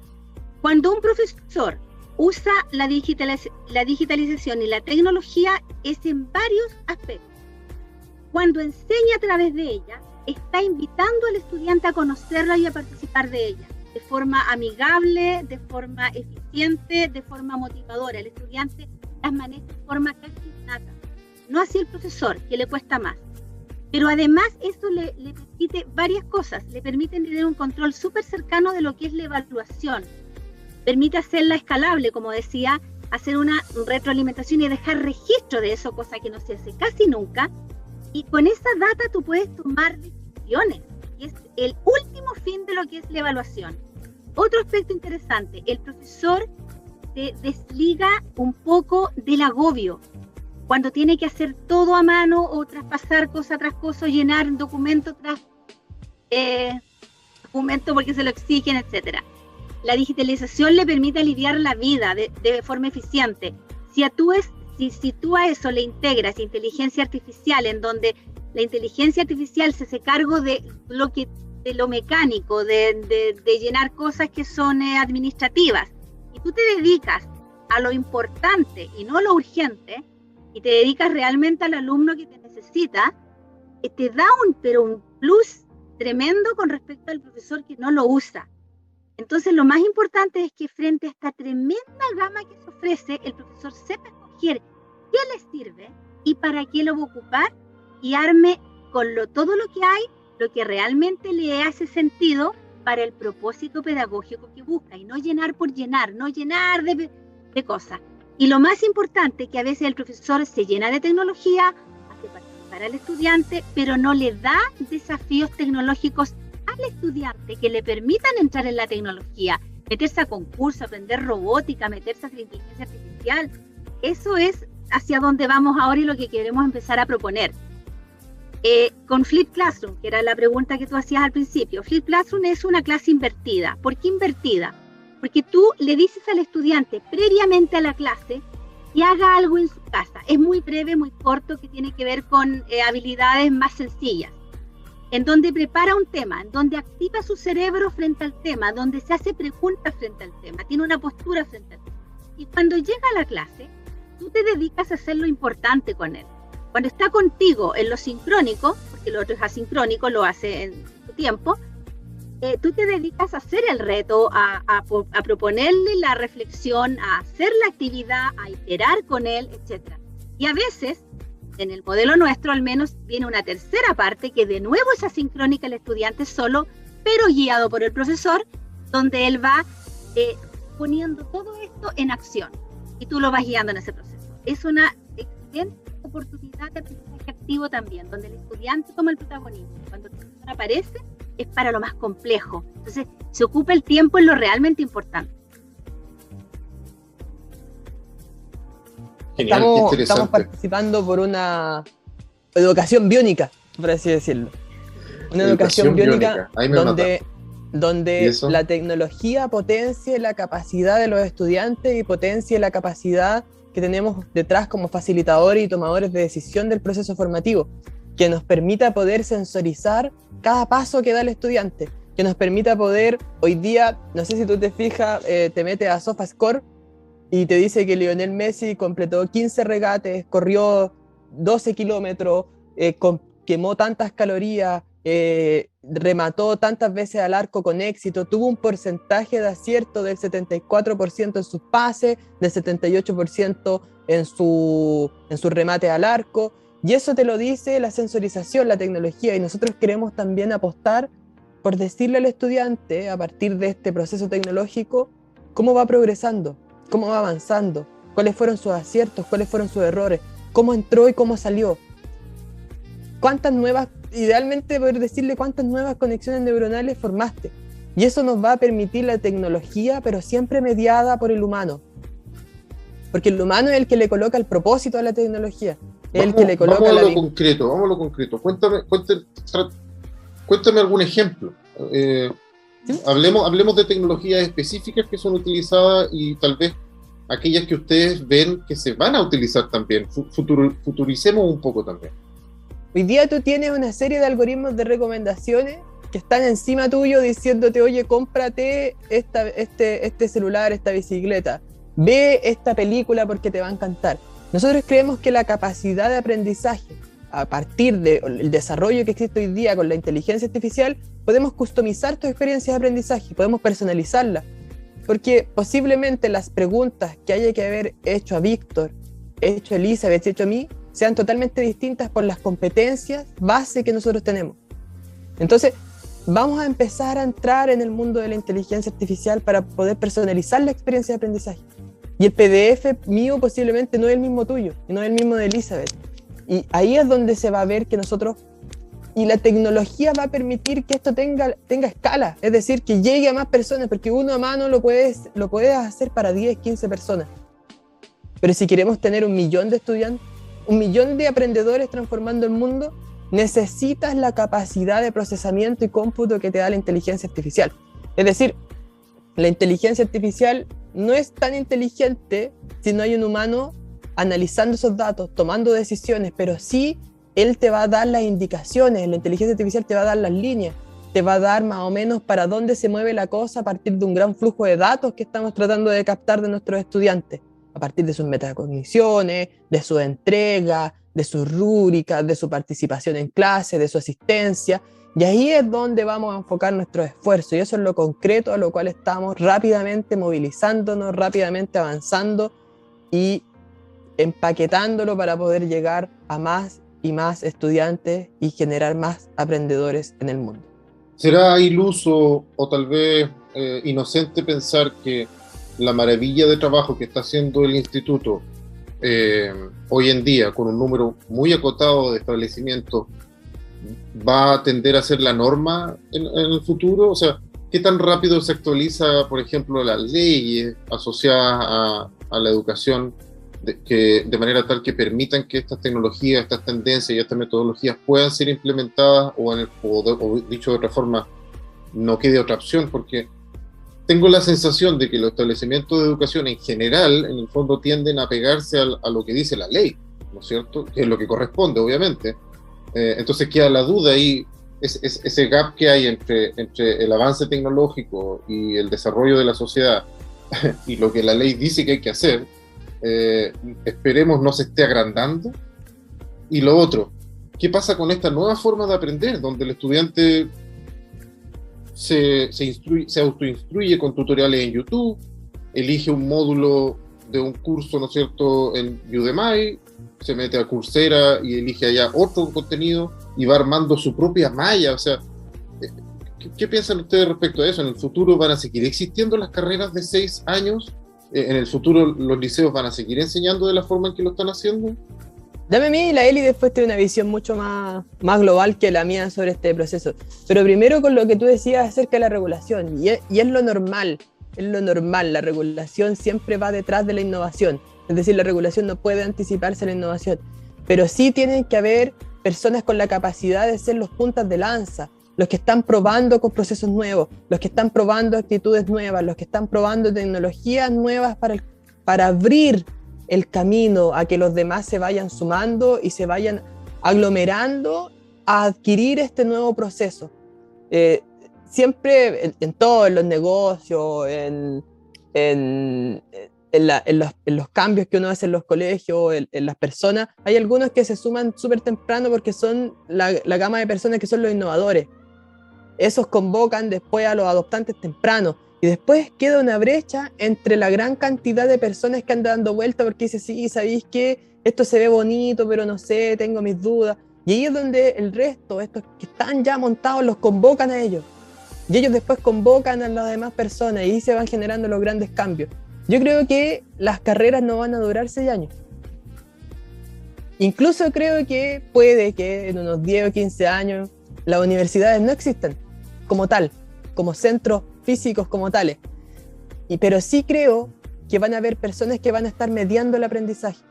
cuando un profesor usa la, digitalización y la tecnología es en varios aspectos. Cuando enseña a través de ella, está invitando al estudiante a conocerla y a participar de ella de forma amigable, de forma eficiente, de forma motivadora. El estudiante las maneja de forma casi. No así el profesor, que le cuesta más. Pero además eso le, le permite varias cosas. Le permite tener un control súper cercano de lo que es la evaluación. Permite hacerla escalable, como decía, hacer una retroalimentación y dejar registro de eso, cosa que no se hace casi nunca. Y con esa data tú puedes tomar decisiones y es el último fin de lo que es la evaluación. Otro aspecto interesante, el profesor se desliga un poco del agobio. Cuando tiene que hacer todo a mano o traspasar cosa tras cosa, llenar documento tras eh, documento porque se lo exigen, etc. La digitalización le permite aliviar la vida de, forma eficiente. Si a, tú si, si a eso le integras inteligencia artificial, en donde la inteligencia artificial se hace cargo de lo que de lo mecánico, de, llenar cosas que son eh, administrativas, y tú te dedicas a lo importante y no a lo urgente, y te dedicas realmente al alumno que te necesita, eh, te da un, pero un plus tremendo con respecto al profesor que no lo usa. Entonces, lo más importante es que frente a esta tremenda gama que se ofrece, el profesor sepa escoger qué le sirve y para qué lo va a ocupar y arme con lo, todo lo que hay, lo que realmente le hace sentido para el propósito pedagógico que busca y no llenar por llenar, no llenar de, de cosas. Y lo más importante, que a veces el profesor se llena de tecnología, hace participar al estudiante, pero no le da desafíos tecnológicos al estudiante que le permitan entrar en la tecnología, meterse a concurso, aprender robótica, meterse a inteligencia artificial. Eso es hacia donde vamos ahora y lo que queremos empezar a proponer. Eh, con Flip Classroom, que era la pregunta que tú hacías al principio. Flip Classroom es una clase invertida. ¿Por qué invertida? Porque tú le dices al estudiante previamente a la clase y haga algo en su casa. Es muy breve, muy corto, que tiene que ver con eh, habilidades más sencillas. En donde prepara un tema, en donde activa su cerebro frente al tema, donde se hace preguntas frente al tema, tiene una postura frente al tema. Y cuando llega a la clase, tú te dedicas a hacer lo importante con él. Cuando está contigo en lo sincrónico, porque lo otro es asincrónico, lo hace en su tiempo, eh, tú te dedicas a hacer el reto, a, proponerle la reflexión, a hacer la actividad, a iterar con él, etc. Y a veces, en el modelo nuestro al menos, viene una tercera parte que de nuevo es asincrónica el estudiante solo, pero guiado por el profesor, donde él va eh, poniendo todo esto en acción y tú lo vas guiando en ese proceso. Es una excelente oportunidad de aprendizaje activo también, donde el estudiante toma el protagonismo. Cuando el profesor aparece, es para lo más complejo. Entonces, se ocupa el tiempo en lo realmente importante. estamos, estamos, participando por una educación biónica, por así decirlo. Una educación, biónica, donde, donde la tecnología potencie la capacidad de los estudiantes y potencie la capacidad que tenemos detrás como facilitadores y tomadores de decisión del proceso formativo, que nos permita poder sensorizar cada paso que da el estudiante, que nos permita poder, hoy día, no sé si tú te fijas, eh, te metes a SofaScore y te dice que Lionel Messi completó 15 regates, corrió 12 kilómetros, eh, quemó tantas calorías, eh, remató tantas veces al arco con éxito, tuvo un porcentaje de acierto del 74% en sus pases, del 78% en su, en su remate al arco, y eso te lo dice la sensorización, la tecnología, y nosotros queremos también apostar por decirle al estudiante, a partir de este proceso tecnológico, cómo va progresando, cómo va avanzando, cuáles fueron sus aciertos, cuáles fueron sus errores, cómo entró y cómo salió, cuántas nuevas idealmente poder decirle cuántas nuevas conexiones neuronales formaste. Y eso nos va a permitir la tecnología, pero siempre mediada por el humano. Porque el humano es el que le coloca el propósito a la tecnología. el que le coloca vamos a lo concreto, vamos a lo concreto. Cuéntame, cuéntame, algún ejemplo. Eh, hablemos, hablemos de tecnologías específicas que son utilizadas y tal vez aquellas que ustedes ven que se van a utilizar también. futuricemos un poco también. Hoy día tú tienes una serie de algoritmos de recomendaciones que están encima tuyo diciéndote, oye, cómprate esta, este, este celular, esta bicicleta, ve esta película porque te va a encantar. Nosotros creemos que la capacidad de aprendizaje a partir del desarrollo que existe hoy día con la inteligencia artificial, podemos customizar tu experiencia de aprendizaje, podemos personalizarla. Porque posiblemente las preguntas que haya que haber hecho a Víctor, hecho a Elizabeth, hecho a mí, sean totalmente distintas por las competencias base que nosotros tenemos. Entonces, vamos a empezar a entrar en el mundo de la inteligencia artificial para poder personalizar la experiencia de aprendizaje. Y el PDF mío posiblemente no es el mismo tuyo, no es el mismo de Elizabeth. Y ahí es donde se va a ver que nosotros, y la tecnología va a permitir que esto tenga, tenga escala, es decir, que llegue a más personas, porque uno a mano lo puedes, lo puedes hacer para 10, 15 personas. Pero si queremos tener un millón de estudiantes, un millón de aprendedores transformando el mundo, necesitas la capacidad de procesamiento y cómputo que te da la inteligencia artificial. Es decir, la inteligencia artificial no es tan inteligente si no hay un humano analizando esos datos, tomando decisiones, pero sí él te va a dar las indicaciones, la inteligencia artificial te va a dar las líneas, te va a dar más o menos para dónde se mueve la cosa a partir de un gran flujo de datos que estamos tratando de captar de nuestros estudiantes a partir de sus metacogniciones, de su entrega, de sus rúbricas, de su participación en clase, de su asistencia. Y ahí es donde vamos a enfocar nuestro esfuerzo y eso es lo concreto a lo cual estamos rápidamente movilizándonos, rápidamente avanzando y empaquetándolo para poder llegar a más y más estudiantes y generar más aprendedores en el mundo. ¿Será iluso o tal vez eh, inocente pensar que la maravilla de trabajo que está haciendo el instituto eh, hoy en día, con un número muy acotado de establecimientos, va a tender a ser la norma en, el futuro? O sea, ¿qué tan rápido se actualiza, por ejemplo, las leyes asociadas a, la educación de, manera tal que permitan que estas tecnologías, estas tendencias y estas metodologías puedan ser implementadas o, en el, o dicho de otra forma, no quede otra opción, porque tengo la sensación de que los establecimientos de educación en general, en el fondo, tienden a pegarse a, lo que dice la ley, ¿no es cierto? Que es lo que corresponde, obviamente. Eh, entonces queda la duda ahí, es, ese gap que hay entre, entre el avance tecnológico y el desarrollo de la sociedad y lo que la ley dice que hay que hacer, eh, esperemos no se esté agrandando. Y lo otro, ¿qué pasa con esta nueva forma de aprender, donde el estudiante se, se, se autoinstruye con tutoriales en YouTube, elige un módulo de un curso, ¿no cierto?, en Udemy, se mete a Coursera y elige allá otro contenido y va armando su propia malla. O sea, eh, ¿qué, piensan ustedes respecto a eso? ¿En el futuro van a seguir existiendo las carreras de seis años? Eh, ¿En el futuro los liceos van a seguir enseñando de la forma en que lo están haciendo? Dame a mí, la Eli después tiene una visión mucho más, más global que la mía sobre este proceso. Pero primero con lo que tú decías acerca de la regulación, y y es lo normal, es lo normal, la regulación siempre va detrás de la innovación. Es decir, la regulación no puede anticiparse a la innovación, pero sí tienen que haber personas con la capacidad de ser los puntas de lanza, los que están probando con procesos nuevos, los que están probando actitudes nuevas, los que están probando tecnologías nuevas para, para abrir el camino a que los demás se vayan sumando y se vayan aglomerando a adquirir este nuevo proceso. Eh, siempre en, todos los negocios, en, en, los, cambios que uno hace en los colegios, en, las personas, hay algunos que se suman súper temprano porque son la, la gama de personas que son los innovadores. Esos convocan después a los adoptantes tempranos y después queda una brecha entre la gran cantidad de personas que andan dando vuelta porque dice, sí, ¿sabéis que Esto se ve bonito, pero no sé, tengo mis dudas. Y ahí es donde el resto, estos que están ya montados, los convocan a ellos. Y ellos después convocan a las demás personas y ahí se van generando los grandes cambios. Yo creo que las carreras no van a durar seis años. Incluso creo que puede que en unos 10 o 15 años las universidades no existan como tal, como centros físicos como tales. Y, pero sí creo que van a haber personas que van a estar mediando el aprendizaje,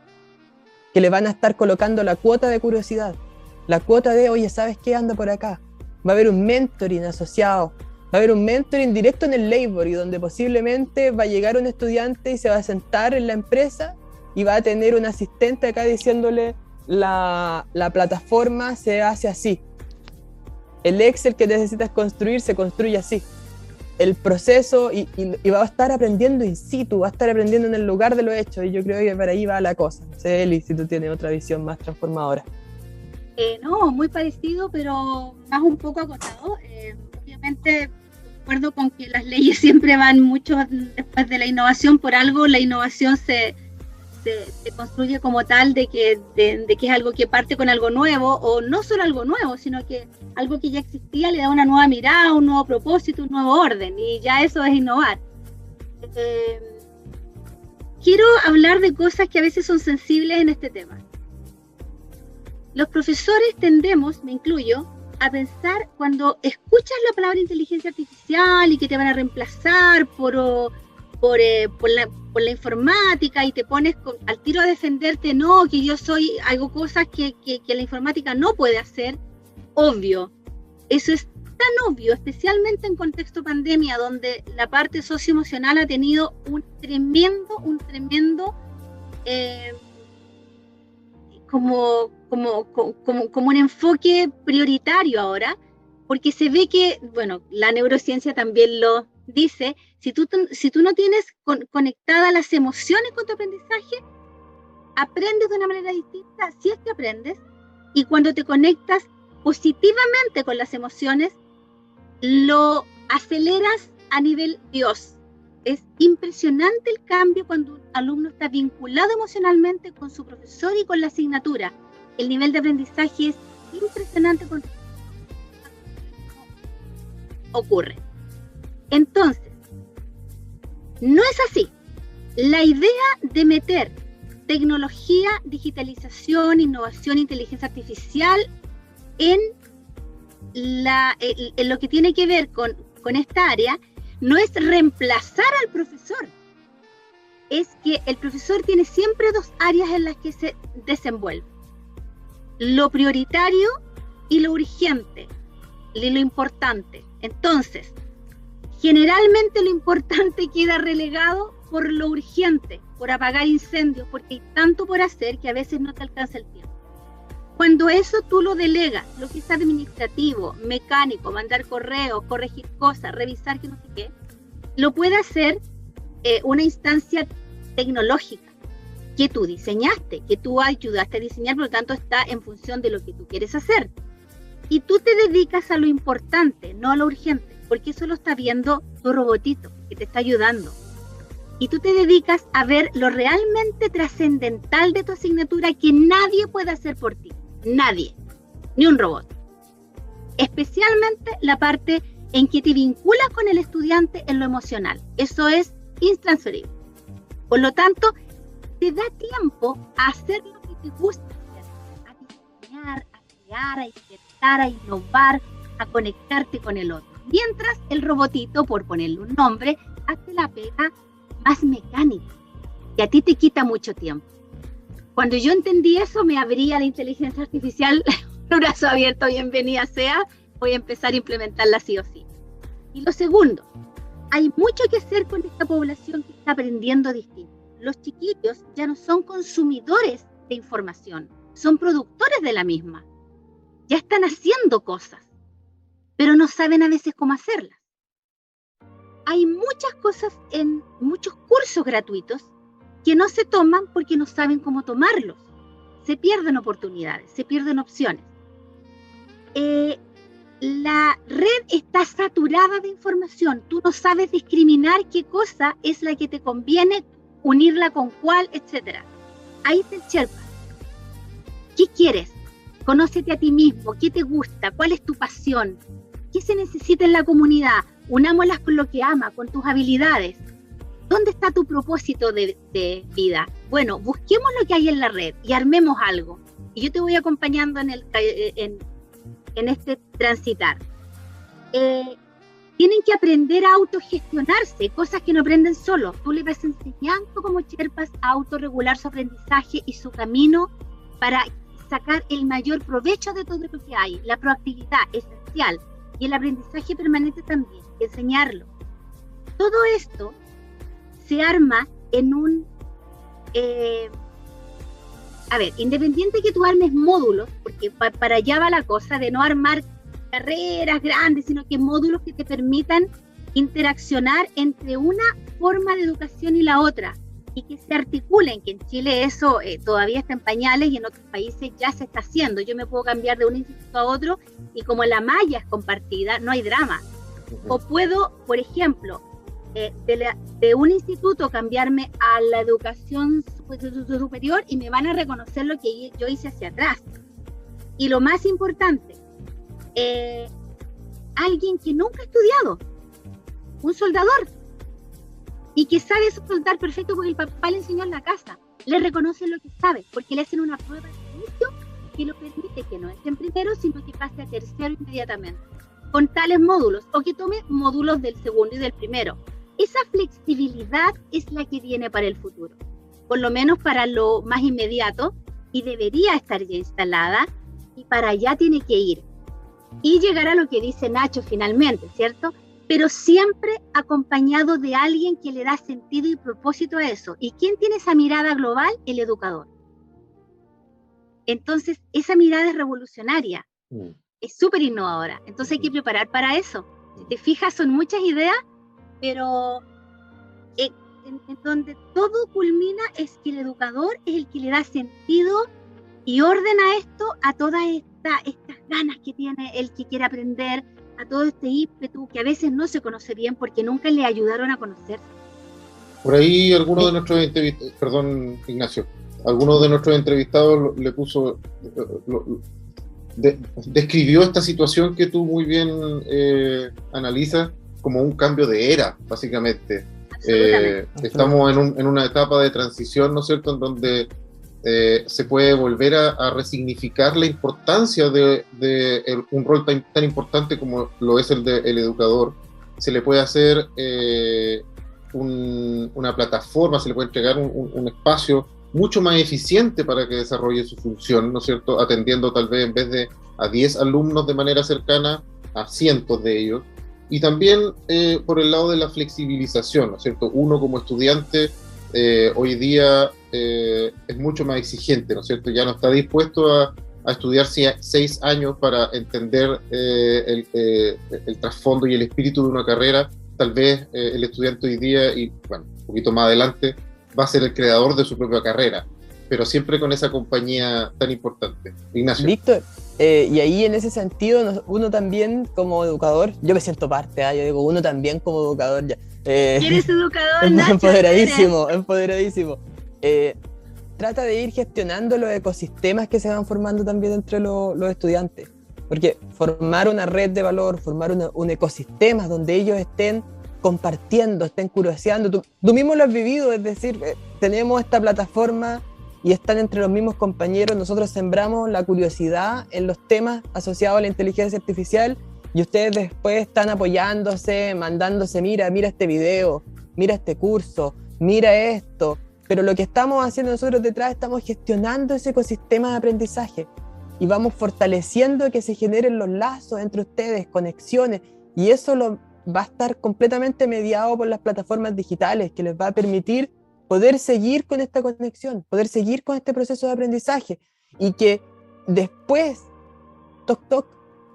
que le van a estar colocando la cuota de curiosidad, la cuota de, oye, ¿sabes qué anda por acá? Va a haber un mentoring asociado, va a haber un mentoring directo en el labor y donde posiblemente va a llegar un estudiante y se va a sentar en la empresa y va a tener un asistente acá diciéndole la, la plataforma se hace así. El Excel que necesitas construir se construye así el proceso y, va a estar aprendiendo in situ, va a estar aprendiendo en el lugar de lo hecho y yo creo que por ahí va la cosa. No sé, Eli, si tú tienes otra visión más transformadora. Eh, no, muy parecido, pero más un poco acotado. Eh, obviamente, acuerdo con que las leyes siempre van mucho después de la innovación, por algo la innovación se, se, construye como tal de que, de, que es algo que parte con algo nuevo, o no solo algo nuevo, sino que algo que ya existía le da una nueva mirada, un nuevo propósito, un nuevo orden, y ya eso es innovar. Eh, quiero hablar de cosas que a veces son sensibles en este tema. Los profesores tendemos, me incluyo, a pensar cuando escuchas la palabra inteligencia artificial y que te van a reemplazar por, por, eh, por, la, informática y te pones al tiro a defenderte, no, que yo soy, hago cosas que, que, la informática no puede hacer, obvio. Eso es tan obvio, especialmente en contexto pandemia, donde la parte socioemocional ha tenido un tremendo, un tremendo, eh, como, como, como, como un enfoque prioritario ahora, porque se ve que, bueno, la neurociencia también lo dice, si tú, si tú no tienes conectadas las emociones con tu aprendizaje, aprendes de una manera distinta, si es que aprendes, y cuando te conectas positivamente con las emociones, lo aceleras a nivel Dios. Es impresionante el cambio cuando un alumno está vinculado emocionalmente con su profesor y con la asignatura. El nivel de aprendizaje es impresionante con ocurre. Entonces, no es así. La idea de meter tecnología, digitalización, innovación, inteligencia artificial en, lo que tiene que ver con, con esta área no es reemplazar al profesor, es que el profesor tiene siempre dos áreas en las que se desenvuelve. Lo prioritario y lo urgente, y lo importante. Entonces, generalmente lo importante queda relegado por lo urgente, por apagar incendios, porque hay tanto por hacer que a veces no te alcanza el tiempo. Cuando eso tú lo delegas, lo que es administrativo, mecánico, mandar correos, corregir cosas, revisar que no sé qué, lo puede hacer eh, una instancia tecnológica que tú diseñaste, que tú ayudaste a diseñar, por lo tanto está en función de lo que tú quieres hacer. Y tú te dedicas a lo importante, no a lo urgente, porque eso lo está viendo tu robotito que te está ayudando. Y tú te dedicas a ver lo realmente trascendental de tu asignatura que nadie puede hacer por ti. Nadie. Ni un robot. Especialmente la parte en que te vinculas con el estudiante en lo emocional. Eso es intransferible. Por lo tanto, te da tiempo a hacer lo que te gusta hacer, a diseñar, a crear, a insertar, a innovar, a conectarte con el otro. Mientras el robotito, por ponerle un nombre, hace la pega más mecánica, y a ti te quita mucho tiempo. Cuando yo entendí eso, me abría la inteligencia artificial, un brazo abierto, bienvenida sea, voy a empezar a implementarla sí o sí. Y lo segundo, hay mucho que hacer con esta población que está aprendiendo distinto. Los chiquillos ya no son consumidores de información, son productores de la misma. Ya están haciendo cosas, pero no saben a veces cómo hacerlas. Hay muchas cosas en muchos cursos gratuitos que no se toman porque no saben cómo tomarlos. Se pierden oportunidades, se pierden opciones. Eh, la red está saturada de información. Tú no sabes discriminar qué cosa es la que te conviene, unirla con cuál, etc. Ahí está el Sherpa. ¿Qué quieres? Conócete a ti mismo. ¿Qué te gusta? ¿Cuál es tu pasión? ¿Qué se necesita en la comunidad? Unámoslas con lo que ama, con tus habilidades. ¿Dónde está tu propósito de, vida? Bueno, busquemos lo que hay en la red y armemos algo. Y yo te voy acompañando en, el, en, en este transitar. Eh, tienen que aprender a autogestionarse, cosas que no aprenden solos. Tú le vas enseñando como Sherpas a autorregular su aprendizaje y su camino para sacar el mayor provecho de todo lo que hay. La proactividad esencial y el aprendizaje permanente también, enseñarlo. Todo esto se arma en un... Eh, a ver, independiente que tú armes módulos, porque para allá va la cosa de no armar carreras grandes, sino que módulos que te permitan interaccionar entre una forma de educación y la otra y que se articulen, que en Chile eso eh, todavía está en pañales y en otros países ya se está haciendo. Yo me puedo cambiar de un instituto a otro y como la malla es compartida, no hay drama. O puedo, por ejemplo, eh, de, un instituto cambiarme a la educación superior y me van a reconocer lo que yo hice hacia atrás. Y lo más importante, eh, alguien que nunca ha estudiado, un soldador, y que sabe soldar perfecto porque el papá le enseñó en la casa, le reconoce lo que sabe, porque le hacen una prueba de inicio que lo permite que no esté en primero, sino que pase a tercero inmediatamente, con tales módulos, o que tome módulos del segundo y del primero esa flexibilidad es la que viene para el futuro, por lo menos para lo más inmediato, y debería estar ya instalada, y para allá tiene que ir. Y llegar a lo que dice Nacho finalmente, ¿cierto? Pero siempre acompañado de alguien que le da sentido y propósito a eso. ¿Y quién tiene esa mirada global? El educador. Entonces, esa mirada es revolucionaria, mm. es súper innovadora. Entonces hay que preparar para eso. Si te fijas, son muchas ideas, pero en, donde todo culmina es que el educador es el que le da sentido y ordena esto a todas esta, estas ganas que tiene el que quiere aprender, a todo este ímpetu que a veces no se conoce bien porque nunca le ayudaron a conocerse. Por ahí alguno de nuestros entrevistados, perdón Ignacio, alguno de nuestros entrevistados le puso, describió esta situación que tú muy bien eh, analizas como un cambio de era, básicamente. Eh, estamos en, en, una etapa de transición, ¿no es cierto?, en donde eh, se puede volver a, resignificar la importancia de, un rol tan, importante como lo es el del educador. Se le puede hacer eh, una plataforma, se le puede entregar un, espacio mucho más eficiente para que desarrolle su función, ¿no es cierto? Atendiendo tal vez en vez de a 10 alumnos de manera cercana, a cientos de ellos. Y también eh, por el lado de la flexibilización, ¿no es cierto? Uno como estudiante eh, hoy día eh, es mucho más exigente, ¿no es cierto? Ya no está dispuesto a, a estudiar seis años para entender el, el, trasfondo y el espíritu de una carrera. Tal vez el estudiante hoy día, y bueno, un poquito más adelante, va a ser el creador de su propia carrera, pero siempre con esa compañía tan importante. Ignacio. Víctor, eh, y ahí en ese sentido, uno también como educador, yo me siento parte, ¿ah? yo digo, uno también como educador ya. Eh, ¿Eres educador? empoderadísimo, empoderadísimo. Eh, trata de ir gestionando los ecosistemas que se van formando también entre los estudiantes. Porque formar una red de valor, formar un ecosistema donde ellos estén compartiendo, estén curioseando. Tú, tú, mismo lo has vivido, es decir, tenemos esta plataforma y están entre los mismos compañeros. Nosotros sembramos la curiosidad en los temas asociados a la inteligencia artificial y ustedes después están apoyándose, mandándose, mira, mira este video, mira este curso, mira esto. Pero lo que estamos haciendo nosotros detrás, estamos gestionando ese ecosistema de aprendizaje. Y vamos fortaleciendo que se generen los lazos entre ustedes, conexiones, y eso lo va a estar completamente mediado por las plataformas digitales, que les va a permitir poder seguir con esta conexión, poder seguir con este proceso de aprendizaje. Y que después, toc, toc,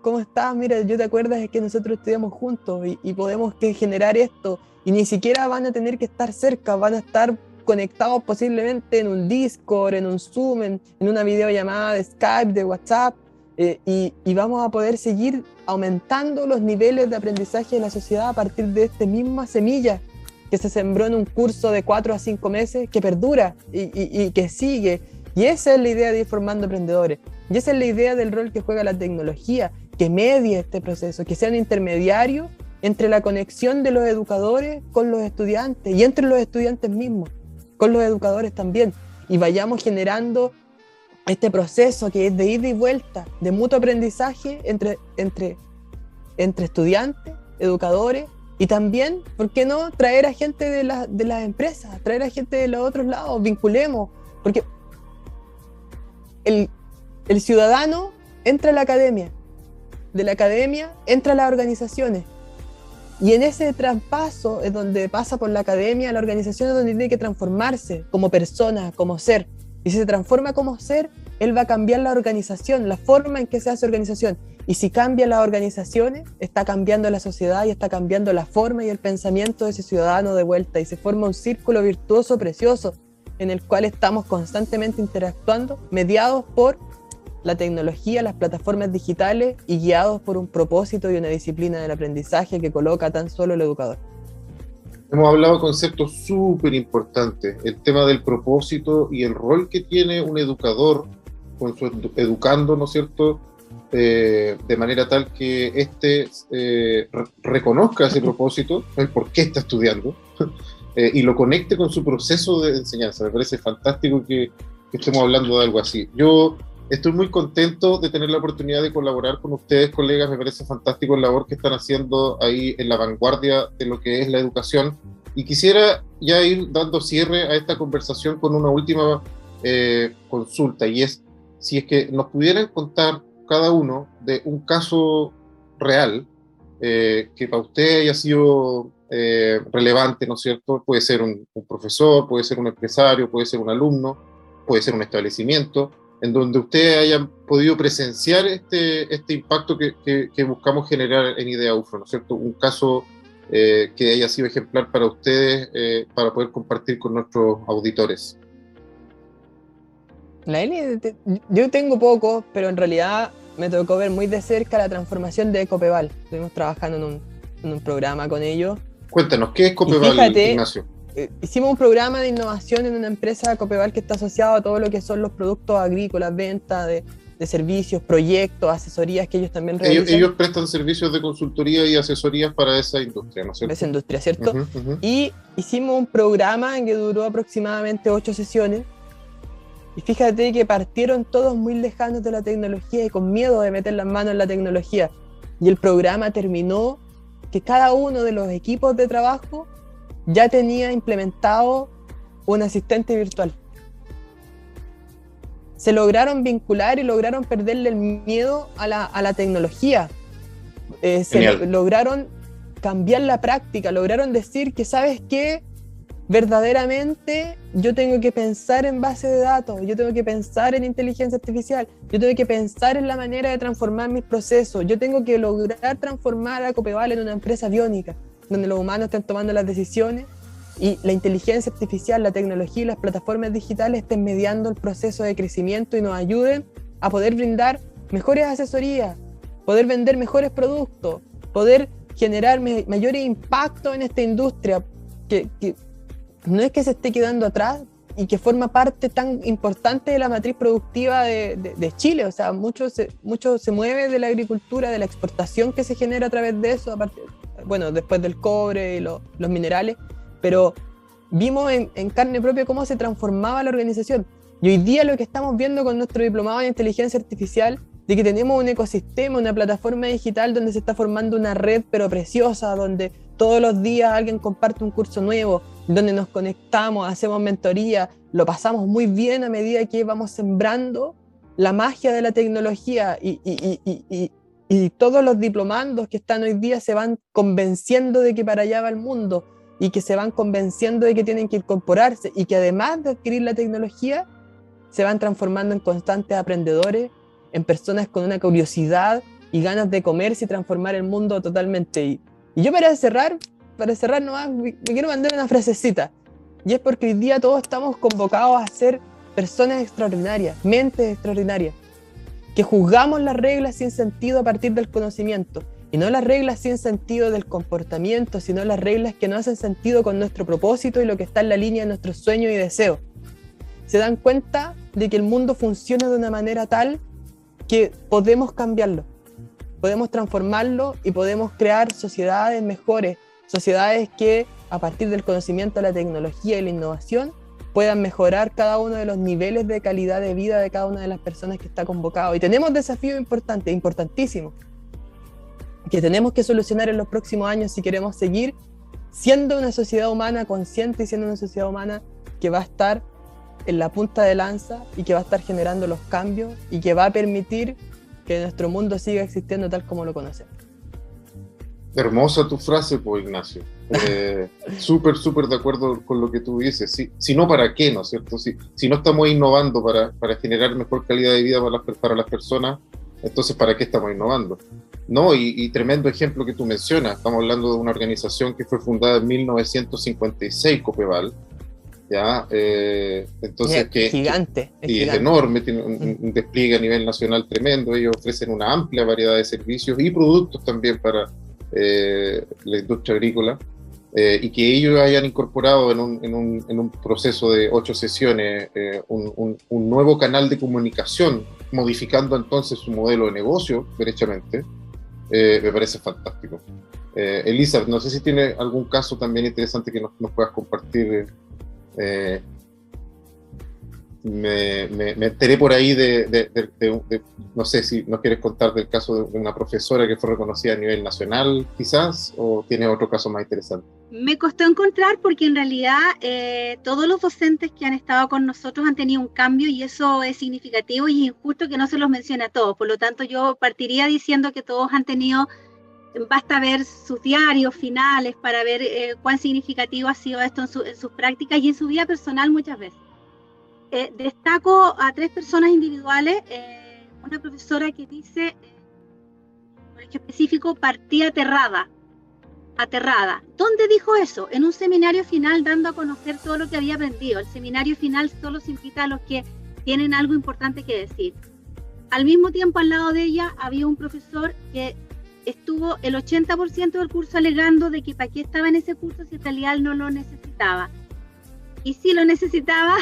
¿cómo estás? Mira, yo te acuerdas de que nosotros estudiamos juntos y, podemos que generar esto y ni siquiera van a tener que estar cerca, van a estar conectados posiblemente en un Discord, en un Zoom, en, una videollamada de Skype, de WhatsApp, eh, y, y, vamos a poder seguir aumentando los niveles de aprendizaje de la sociedad a partir de esta misma semilla que se sembró en un curso de cuatro a cinco meses, que perdura y, que sigue. Y esa es la idea de ir formando emprendedores. Y esa es la idea del rol que juega la tecnología, que medie este proceso, que sea un intermediario entre la conexión de los educadores con los estudiantes y entre los estudiantes mismos, con los educadores también. Y vayamos generando este proceso que es de ida y vuelta, de mutuo aprendizaje entre, entre, entre estudiantes, educadores y también, ¿por qué no traer a gente de, la, de las empresas, traer a gente de los otros lados, vinculemos? Porque el, el ciudadano entra a la academia, de la academia entra a las organizaciones. Y en ese traspaso es donde pasa por la academia, la organización es donde tiene que transformarse como persona, como ser. Y si se transforma como ser, él va a cambiar la organización, la forma en que se hace organización. Y si cambia las organizaciones, está cambiando la sociedad y está cambiando la forma y el pensamiento de ese ciudadano de vuelta. Y se forma un círculo virtuoso, precioso, en el cual estamos constantemente interactuando, mediados por la tecnología, las plataformas digitales y guiados por un propósito y una disciplina del aprendizaje que coloca tan solo el educador. Hemos hablado conceptos súper importantes, el tema del propósito y el rol que tiene un educador con su educando, ¿no es cierto?, eh, de manera tal que éste eh, reconozca ese propósito, el por qué está estudiando, eh, y lo conecte con su proceso de enseñanza. Me parece fantástico que, estemos hablando de algo así. Yo estoy muy contento de tener la oportunidad de colaborar con ustedes, colegas. Me parece fantástico la labor que están haciendo ahí en la vanguardia de lo que es la educación. Y quisiera ya ir dando cierre a esta conversación con una última consulta, y es si es que nos pudieran contar cada uno de un caso real eh, que para usted haya sido eh, relevante, ¿no es cierto? Puede ser un, profesor, puede ser un empresario, puede ser un alumno, puede ser un establecimiento, en donde usted haya podido presenciar este, este impacto que, que, buscamos generar en Idea UFRO, ¿no es cierto? Un caso eh, que haya sido ejemplar para ustedes, para poder compartir con nuestros auditores. La N, yo tengo poco, pero en realidad me tocó ver muy de cerca la transformación de Ecopeval. Estuvimos trabajando en un, en un programa con ellos. Cuéntanos, ¿qué es Ecopeval, Ignacio? Eh, hicimos un programa de innovación en una empresa Ecopeval que está asociado a todo lo que son los productos agrícolas, venta de, de servicios, proyectos, asesorías que ellos también realizan. Ellos, prestan servicios de consultoría y asesorías para esa industria, ¿no es cierto? Esa industria, ¿cierto? Y hicimos un programa que duró aproximadamente ocho sesiones y fíjate que partieron todos muy lejanos de la tecnología y con miedo de meter las manos en la tecnología. Y el programa terminó que cada uno de los equipos de trabajo ya tenía implementado un asistente virtual. Se lograron vincular y lograron perderle el miedo a la, tecnología. Eh, se lograron cambiar la práctica, lograron decir que, ¿sabes qué? verdaderamente yo tengo que pensar en base de datos, yo tengo que pensar en inteligencia artificial, yo tengo que pensar en la manera de transformar mis procesos, yo tengo que lograr transformar a Copeval en una empresa biónica, donde los humanos estén tomando las decisiones y la inteligencia artificial, la tecnología y las plataformas digitales estén mediando el proceso de crecimiento y nos ayuden a poder brindar mejores asesorías, poder vender mejores productos, poder generar mayor impacto en esta industria que, que no es que se esté quedando atrás y que forma parte tan importante de la matriz productiva de, Chile. O sea, mucho se, mucho se mueve de la agricultura, de la exportación que se genera a través de eso, aparte, bueno, después del cobre y los minerales, pero vimos en, carne propia cómo se transformaba la organización. Y hoy día lo que estamos viendo con nuestro diplomado en inteligencia artificial, de que tenemos un ecosistema, una plataforma digital donde se está formando una red pero preciosa, donde todos los días alguien comparte un curso nuevo, donde nos conectamos, hacemos mentoría, lo pasamos muy bien a medida que vamos sembrando la magia de la tecnología y, todos los diplomandos que están hoy día se van convenciendo de que para allá va el mundo y que se van convenciendo de que tienen que incorporarse y que además de adquirir la tecnología, se van transformando en constantes aprendedores, en personas con una curiosidad y ganas de comerse y transformar el mundo totalmente. Y, y yo para cerrar, para cerrar nomás, me, quiero mandar una frasecita. Y es porque hoy día todos estamos convocados a ser personas extraordinarias, mentes extraordinarias, que juzgamos las reglas sin sentido a partir del conocimiento. Y no las reglas sin sentido del comportamiento, sino las reglas que no hacen sentido con nuestro propósito y lo que está en la línea de nuestros sueños y deseos. Se dan cuenta de que el mundo funciona de una manera tal que podemos cambiarlo, podemos transformarlo y podemos crear sociedades mejores, sociedades que a partir del conocimiento la tecnología y la innovación puedan mejorar cada uno de los niveles de calidad de vida de cada una de las personas que está convocado. Y tenemos desafíos importantes, importantísimos, que tenemos que solucionar en los próximos años si queremos seguir siendo una sociedad humana consciente y siendo una sociedad humana que va a estar en la punta de lanza y que va a estar generando los cambios y que va a permitir que nuestro mundo siga existiendo tal como lo conocemos. Hermosa tu frase, pues Ignacio. Eh, súper, súper de acuerdo con lo que tú dices. Si, si no, ¿para qué? ¿No es cierto? Si, si no estamos innovando para, para, generar mejor calidad de vida para las, para las personas, entonces ¿para qué estamos innovando? No, y, tremendo ejemplo que tú mencionas. Estamos hablando de una organización que fue fundada en 1956, Copeval. ¿ya? Eh, entonces, que, gigante. y es enorme, tiene un, despliegue a nivel nacional tremendo. Ellos ofrecen una amplia variedad de servicios y productos también para eh, la industria agrícola, eh, y que ellos hayan incorporado en un, en un, en un proceso de ocho sesiones eh, un, un, nuevo canal de comunicación, modificando entonces su modelo de negocio, derechamente, me parece fantástico. Elisa, no sé si tiene algún caso también interesante que nos, nos puedas compartir me, me, enteré por ahí de, no sé si nos quieres contar del caso de una profesora que fue reconocida a nivel nacional, quizás, o tiene otro caso más interesante. Me costó encontrar porque en realidad eh, todos los docentes que han estado con nosotros han tenido un cambio y eso es significativo y injusto que no se los mencione a todos. Por lo tanto, yo partiría diciendo que todos han tenido basta ver sus diarios finales para ver eh, cuán significativo ha sido esto en, en, sus prácticas y en su vida personal muchas veces. Eh, destaco a tres personas individuales. Una profesora que dice, por ejemplo específico, partía aterrada. Aterrada. ¿Dónde dijo eso? En un seminario final dando a conocer todo lo que había aprendido. El seminario final solo se invita a los que tienen algo importante que decir. Al mismo tiempo, al lado de ella había un profesor que estuvo el 80% del curso alegando de que para qué estaba en ese curso si en realidad no lo necesitaba. Y si lo necesitaba,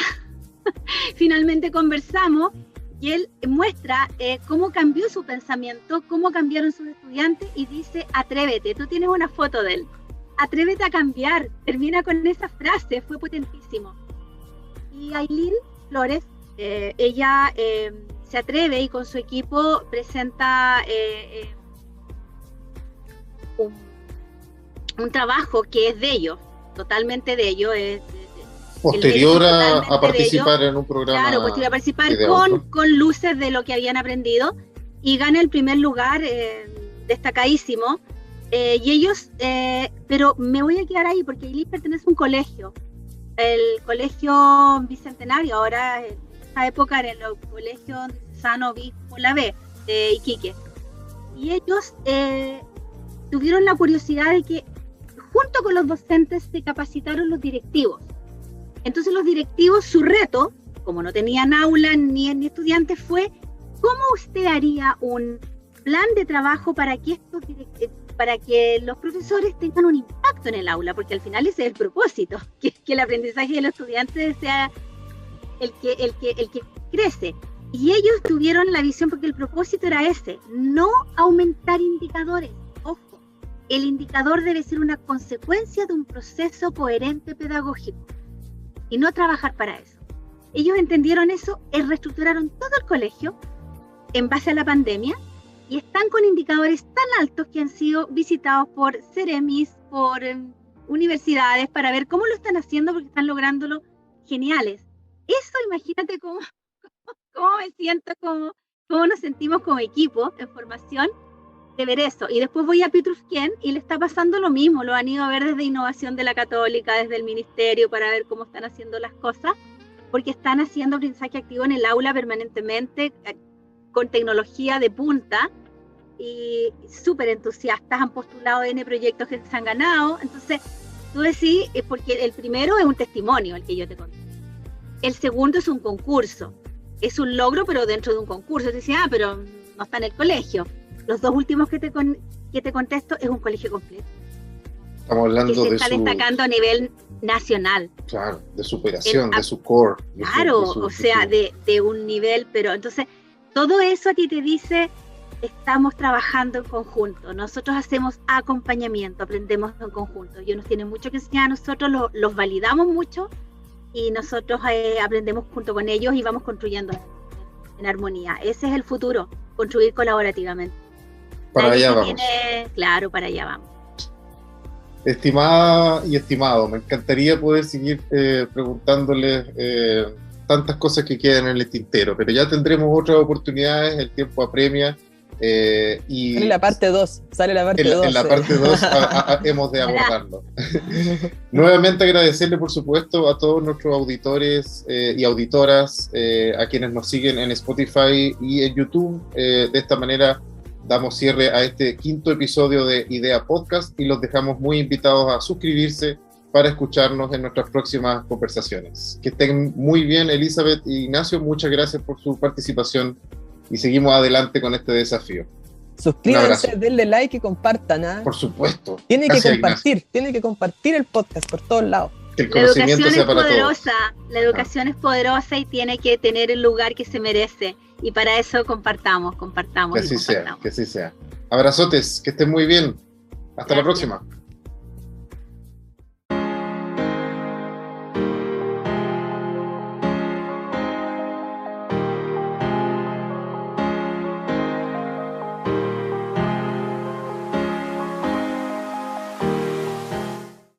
finalmente conversamos y él muestra eh, cómo cambió su pensamiento, cómo cambiaron sus estudiantes y dice, atrévete, tú tienes una foto de él, atrévete a cambiar, termina con esa frase, fue potentísimo. Y Aileen Flores, eh, ella eh, se atreve y con su equipo presenta un, un trabajo que es de ellos, totalmente de ello. Es, posterior a, participar en un programa. Claro, posterior a participar con, con, luces de lo que habían aprendido y gana el primer lugar eh, destacadísimo. Eh, y ellos, eh, pero me voy a quedar ahí porque Ilis pertenece a un colegio, el colegio bicentenario, ahora en esa época era el colegio Sano Obispo La B de Iquique. Y ellos tuvieron la curiosidad de que junto con los docentes se capacitaron los directivos. Entonces los directivos, su reto, como no tenían aula ni, estudiantes, fue cómo usted haría un plan de trabajo para que estos para que los profesores tengan un impacto en el aula, porque al final ese es el propósito, que, que el aprendizaje de los estudiantes sea el que, el, que, el que crece. Y ellos tuvieron la visión porque el propósito era ese, no aumentar indicadores. Ojo, el indicador debe ser una consecuencia de un proceso coherente pedagógico y no trabajar para eso. Ellos entendieron eso y reestructuraron todo el colegio en base a la pandemia y están con indicadores tan altos que han sido visitados por Ceremis, por em, universidades para ver cómo lo están haciendo porque están lográndolo geniales. Eso imagínate cómo, cómo me siento, cómo, cómo nos sentimos como equipo en formación de ver eso. Y después voy a Petrusquén y le está pasando lo mismo. Lo han ido a ver desde Innovación de la Católica, desde el Ministerio, para ver cómo están haciendo las cosas, porque están haciendo aprendizaje activo en el aula permanentemente, eh, con tecnología de punta y súper entusiastas. Han postulado N proyectos que se han ganado. Entonces, tú decís, eh, porque el primero es un testimonio, el que yo te conté. El segundo es un concurso. Es un logro, pero dentro de un concurso. Te ah, pero no está en el colegio los dos últimos que te, que te contesto es un colegio completo. Estamos hablando que se está destacando a nivel nacional. Claro, de superación, de su core. claro, o sea, de, de, un nivel, pero entonces todo eso a ti te dice, estamos trabajando en conjunto, nosotros hacemos acompañamiento, aprendemos en conjunto. Ellos nos tienen mucho que enseñar, nosotros los validamos mucho y nosotros eh, aprendemos junto con ellos y vamos construyendo en armonía. Ese es el futuro, construir colaborativamente. Para allá vamos. claro, para allá vamos. Estimada y estimado, me encantaría poder seguir eh, preguntándoles eh, tantas cosas que quedan en el tintero, pero ya tendremos otras oportunidades, el tiempo apremia. Eh, y sale la parte 2, sale la parte 2. En, la parte 2 hemos de abordarlo. Nuevamente agradecerle, por supuesto, a todos nuestros auditores y auditoras, a quienes nos siguen en Spotify y en YouTube. de esta manera damos cierre a este quinto episodio de Idea Podcast y los dejamos muy invitados a suscribirse para escucharnos en nuestras próximas conversaciones. Que estén muy bien, Elizabeth y Ignacio, muchas gracias por su participación y seguimos adelante con este desafío. Suscríbanse, denle like y compartan. ¿ah? Por supuesto. Tiene que compartir, tiene que compartir el podcast por todos lados. El conocimiento la educación sea es poderosa, la educación es poderosa y tiene que tener el lugar que se merece y para eso compartamos, compartamos. Que así sea, que así sea. Abrazotes, que estén muy bien. Hasta la próxima.